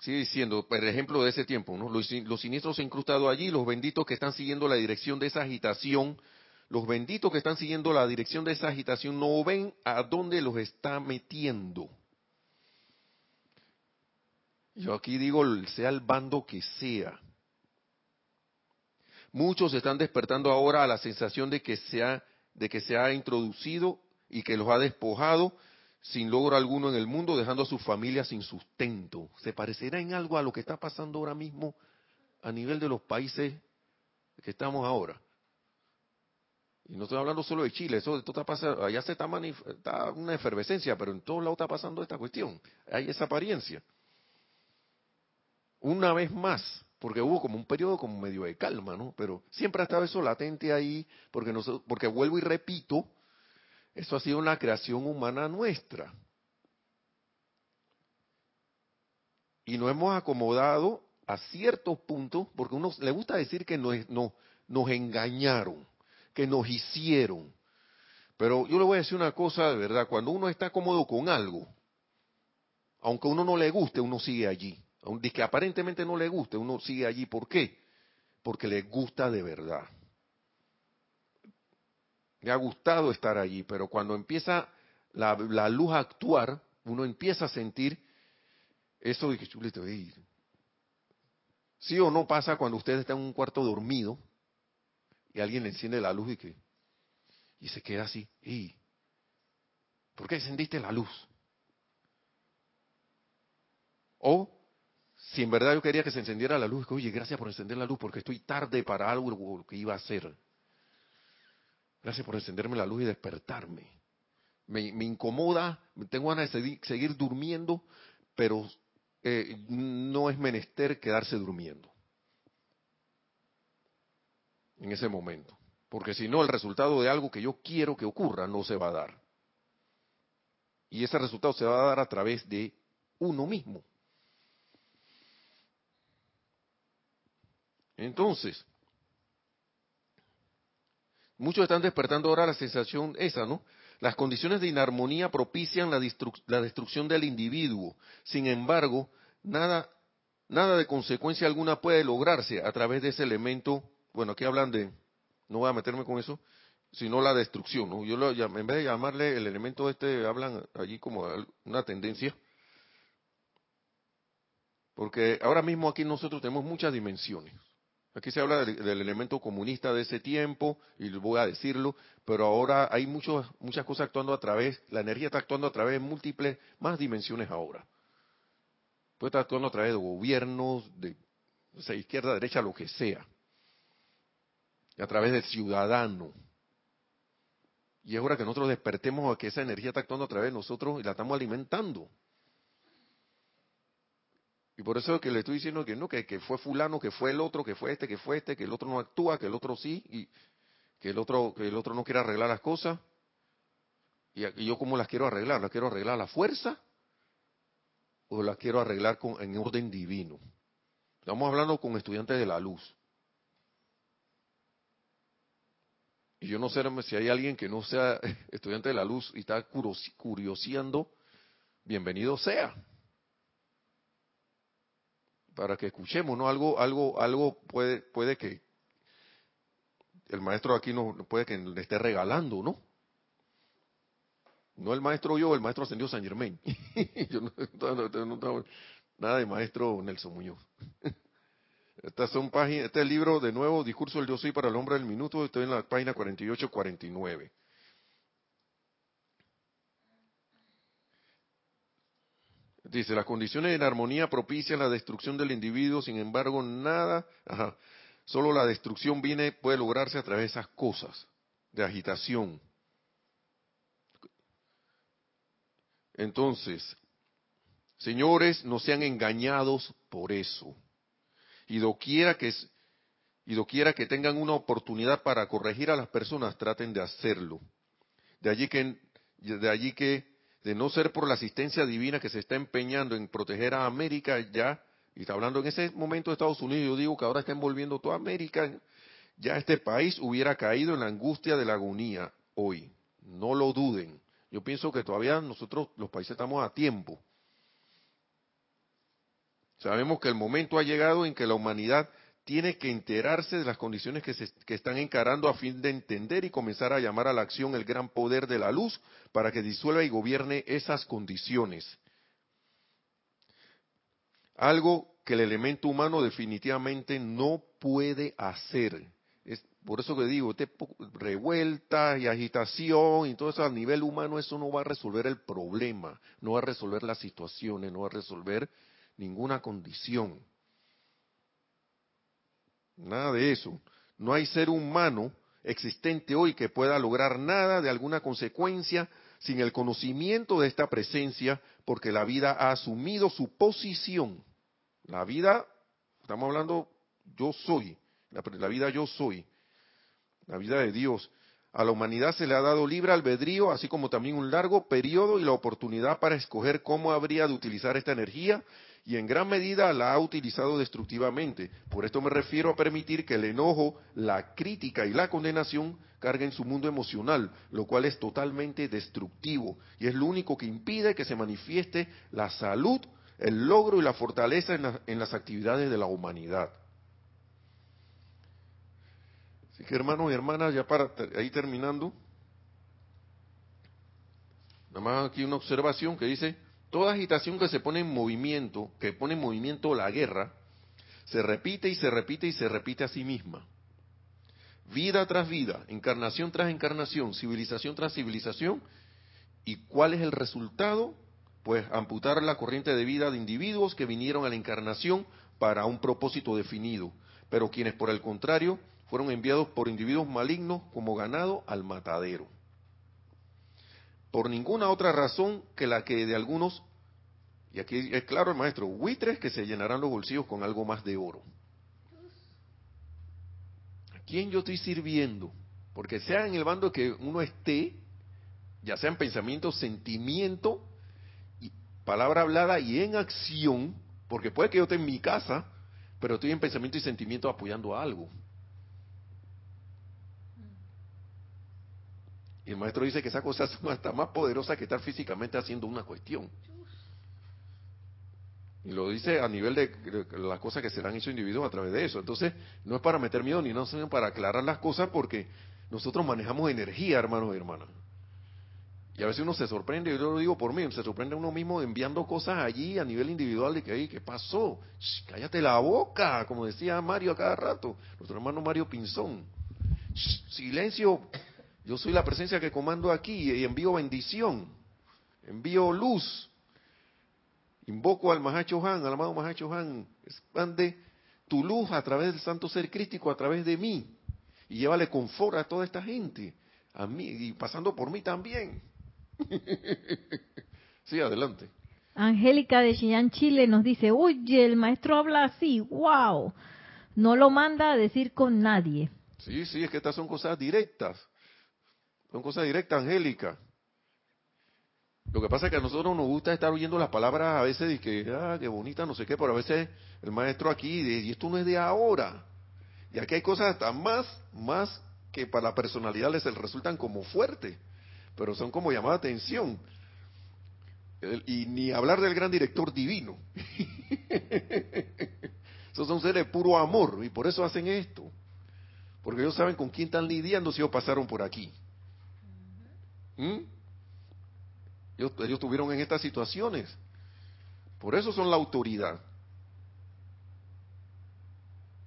sigue diciendo, por ejemplo de ese tiempo, ¿no? los, los siniestros incrustados allí, los benditos que están siguiendo la dirección de esa agitación, los benditos que están siguiendo la dirección de esa agitación no ven a dónde los está metiendo. Yo aquí digo, sea el bando que sea. Muchos están despertando ahora a la sensación de que se ha, de que se ha introducido y que los ha despojado sin logro alguno en el mundo, dejando a sus familias sin sustento. ¿Se parecerá en algo a lo que está pasando ahora mismo a nivel de los países que estamos ahora? Y no estoy hablando solo de Chile, eso está pasando, allá se está, está una efervescencia, pero en todos lados está pasando esta cuestión. Hay esa apariencia. Una vez más, porque hubo como un periodo como medio de calma, ¿no? Pero siempre ha estado eso latente ahí, porque, no, porque vuelvo y repito, eso ha sido una creación humana nuestra. Y nos hemos acomodado a ciertos puntos, porque uno le gusta decir que nos, nos engañaron, que nos hicieron. Pero yo le voy a decir una cosa de verdad, cuando uno está cómodo con algo, aunque a uno no le guste, uno sigue allí. Aunque que aparentemente no le guste, uno sigue allí. ¿Por qué? Porque le gusta de verdad. Me ha gustado estar allí, pero cuando empieza la, luz a actuar, uno empieza a sentir eso de que chulito, sí o no pasa cuando usted está en un cuarto dormido y alguien le enciende la luz y que y se queda así, ¿y por qué encendiste la luz? O si en verdad yo quería que se encendiera la luz, que oye, gracias por encender la luz porque estoy tarde para algo que iba a hacer. Gracias por encenderme la luz y despertarme. Me, incomoda, tengo ganas de seguir, durmiendo, pero eh, no es menester quedarse durmiendo en ese momento. Porque si no, el resultado de algo que yo quiero que ocurra no se va a dar. Y ese resultado se va a dar a través de uno mismo. Entonces, Muchos están despertando ahora la sensación esa, ¿no? Las condiciones de inarmonía propician la, destrucción del individuo. Sin embargo, nada, nada de consecuencia alguna puede lograrse a través de ese elemento. Bueno, aquí hablan de, no voy a meterme con eso, sino la destrucción, ¿no? Yo lo, en vez de llamarle el elemento este, hablan allí como una tendencia. Porque ahora mismo aquí nosotros tenemos muchas dimensiones. Aquí se habla del, elemento comunista de ese tiempo, y voy a decirlo, pero ahora hay muchos, muchas cosas actuando a través, la energía está actuando a través de múltiples, más dimensiones ahora. Puede estar actuando a través de gobiernos, de izquierda, derecha, lo que sea. A través del ciudadano. Y es hora que nosotros despertemos a que esa energía está actuando a través de nosotros y la estamos alimentando. Y por eso es que le estoy diciendo que no, que, fue fulano, que fue el otro, que fue este, que fue este, que el otro no actúa, que el otro sí, y que el otro, que el otro no quiere arreglar las cosas. Y, yo cómo las quiero arreglar, las quiero arreglar a la fuerza o las quiero arreglar con, en orden divino. Estamos hablando con estudiantes de la luz. Y yo no sé si hay alguien que no sea <laughs> estudiante de la luz y está curioseando, bienvenido sea para que escuchemos, ¿no? Algo, algo, algo puede, puede que el maestro aquí no puede que le esté regalando, ¿no? No el maestro yo, el maestro ascendió San Germain. <laughs> yo no, tengo nada de maestro Nelson Muñoz. <laughs> Estas son páginas, este es el libro de nuevo, Discurso del Yo Soy para el Hombre del Minuto, estoy en la página 48-49. Dice, las condiciones de inarmonía propician la destrucción del individuo, sin embargo, nada, ajá, solo la destrucción viene, puede lograrse a través de esas cosas, de agitación. Entonces, señores, no sean engañados por eso. Y doquiera que, y doquiera que tengan una oportunidad para corregir a las personas, traten de hacerlo. De allí que, de allí que de no ser por la asistencia divina que se está empeñando en proteger a América ya, y está hablando en ese momento de Estados Unidos, yo digo que ahora está envolviendo toda América, ya este país hubiera caído en la angustia de la agonía hoy. No lo duden. Yo pienso que todavía nosotros, los países, estamos a tiempo. Sabemos que el momento ha llegado en que la humanidad tiene que enterarse de las condiciones que, se, están encarando a fin de entender y comenzar a llamar a la acción el gran poder de la luz para que disuelva y gobierne esas condiciones. Algo que el elemento humano definitivamente no puede hacer. Es por eso que digo, este revuelta y agitación y todo eso a nivel humano, eso no va a resolver el problema, no va a resolver las situaciones, no va a resolver ninguna condición. Nada de eso. No hay ser humano existente hoy que pueda lograr nada de alguna consecuencia sin el conocimiento de esta presencia, porque la vida ha asumido su posición. La vida, estamos hablando, yo soy, la, vida yo soy, la vida de Dios. A la humanidad se le ha dado libre albedrío, así como también un largo periodo y la oportunidad para escoger cómo habría de utilizar esta energía y en gran medida la ha utilizado destructivamente. Por esto me refiero a permitir que el enojo, la crítica y la condenación carguen su mundo emocional, lo cual es totalmente destructivo y es lo único que impide que se manifieste la salud, el logro y la fortaleza en, las actividades de la humanidad. Así que hermanos y hermanas, ya para ahí terminando, nada más aquí una observación que dice, Toda agitación que se pone en movimiento, que pone en movimiento la guerra, se repite y se repite y se repite a sí misma. Vida tras vida, encarnación tras encarnación, civilización tras civilización. ¿Y cuál es el resultado? Pues amputar la corriente de vida de individuos que vinieron a la encarnación para un propósito definido, pero quienes por el contrario fueron enviados por individuos malignos como ganado al matadero por ninguna otra razón que la que de algunos, y aquí es claro el maestro, buitres que se llenarán los bolsillos con algo más de oro. ¿A quién yo estoy sirviendo? Porque sea en el bando que uno esté, ya sea en pensamiento, sentimiento, y palabra hablada y en acción, porque puede que yo esté en mi casa, pero estoy en pensamiento y sentimiento apoyando a algo. Y el maestro dice que esa cosa es hasta más poderosa que estar físicamente haciendo una cuestión. Y lo dice a nivel de las cosas que serán hechos individuos a través de eso. Entonces, no es para meter miedo ni no, sino para aclarar las cosas porque nosotros manejamos energía, hermanos y hermanas. Y a veces uno se sorprende, yo lo digo por mí, se sorprende uno mismo enviando cosas allí a nivel individual de que, ¿qué pasó? cállate la boca, como decía Mario a cada rato, nuestro hermano Mario Pinzón. silencio, yo soy la presencia que comando aquí y envío bendición, envío luz. Invoco al Mahacho Han, al amado Mahacho Han, expande tu luz a través del santo ser crítico, a través de mí. Y llévale confort a toda esta gente, a mí y pasando por mí también. <laughs> sí, adelante. Angélica de Chillán, Chile nos dice, oye, el maestro habla así, wow, no lo manda a decir con nadie. Sí, sí, es que estas son cosas directas. Son cosas directas, Angélica. Lo que pasa es que a nosotros nos gusta estar oyendo las palabras a veces y que, ah, qué bonita, no sé qué, pero a veces el maestro aquí, y esto no es de ahora. Y aquí hay cosas hasta más, más que para la personalidad les resultan como fuertes, pero son como llamada atención. y ni hablar del gran director divino. <laughs> Esos son seres de puro amor y por eso hacen esto. Porque ellos saben con quién están lidiando si ellos pasaron por aquí. ¿Mm? Ellos, estuvieron en estas situaciones. Por eso son la autoridad.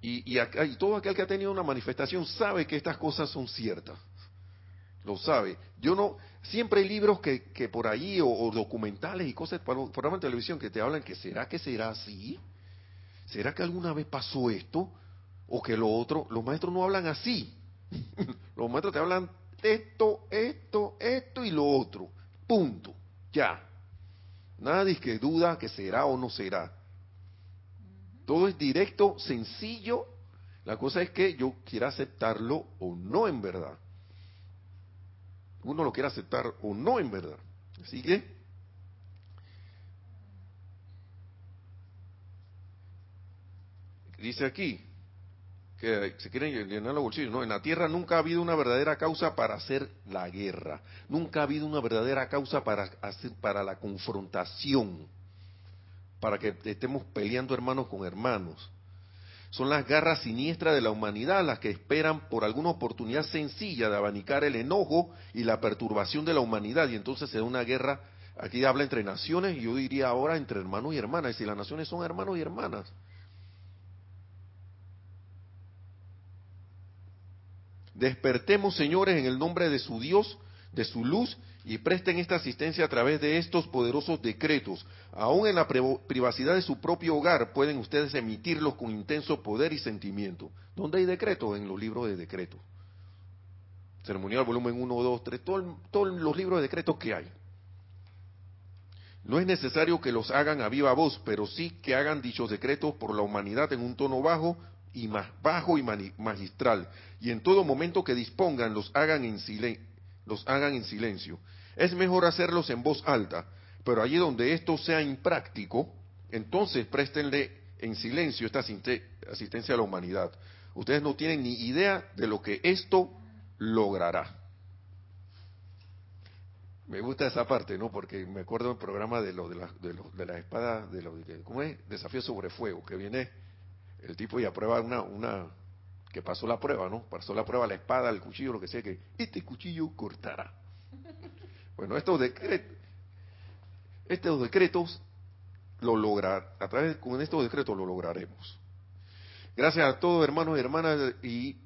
Y, y, todo aquel que ha tenido una manifestación sabe que estas cosas son ciertas. Lo sabe. Yo no, siempre hay libros que, por ahí, o, documentales y cosas, programas en televisión que te hablan que será que será así. ¿Será que alguna vez pasó esto? O que lo otro, los maestros no hablan así. <laughs> los maestros te hablan esto, esto, esto y lo otro. Punto. Ya. Nadie que duda que será o no será. Todo es directo, sencillo. La cosa es que yo quiera aceptarlo o no en verdad. Uno lo quiere aceptar o no en verdad. Así que... Dice aquí, que se quieren llenar los bolsillos. No, en la tierra nunca ha habido una verdadera causa para hacer la guerra. Nunca ha habido una verdadera causa para, hacer, para la confrontación. Para que estemos peleando hermanos con hermanos. Son las garras siniestras de la humanidad las que esperan por alguna oportunidad sencilla de abanicar el enojo y la perturbación de la humanidad. Y entonces se da una guerra, aquí habla entre naciones, y yo diría ahora entre hermanos y hermanas. Y si las naciones son hermanos y hermanas. Despertemos, señores, en el nombre de su Dios, de su luz, y presten esta asistencia a través de estos poderosos decretos. Aún en la privacidad de su propio hogar pueden ustedes emitirlos con intenso poder y sentimiento. ¿Dónde hay decretos? En los libros de decretos. Ceremonial, volumen 1, 2, 3, todos los libros de decretos que hay. No es necesario que los hagan a viva voz, pero sí que hagan dichos decretos por la humanidad en un tono bajo, y más bajo y magistral, y en todo momento que dispongan los hagan en, los hagan en silencio. Es mejor hacerlos en voz alta, pero allí donde esto sea impráctico, entonces préstenle en silencio esta asistencia a la humanidad. Ustedes no tienen ni idea de lo que esto logrará. Me gusta esa parte, ¿no? Porque me acuerdo del programa de lo de la, de, de la espada, de lo de, ¿cómo es? Desafío sobre fuego, que viene el tipo y aprueba una, una, que pasó la prueba, ¿no? Pasó la prueba la espada, el cuchillo, lo que sea, que este cuchillo cortará. Bueno, estos decretos, estos decretos lo lograr, a través con estos decretos lo lograremos. Gracias a todos hermanos y hermanas y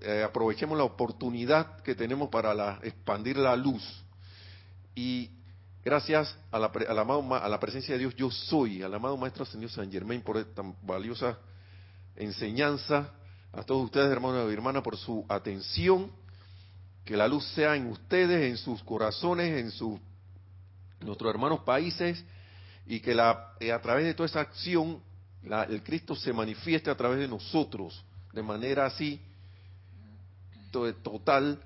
eh, aprovechemos la oportunidad que tenemos para la, expandir la luz y gracias a la, a, a la presencia de Dios yo soy, al amado Maestro Señor San Germain por esta valiosa enseñanza, a todos ustedes, hermanos y hermanas, por su atención. Que la luz sea en ustedes, en sus corazones, en sus nuestros hermanos países, y que la, eh, a través de toda esa acción el Cristo se manifieste a través de nosotros, de manera así total,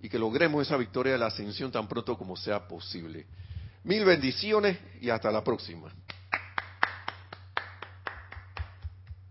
y que logremos esa victoria de la ascensión tan pronto como sea posible. Mil bendiciones y hasta la próxima.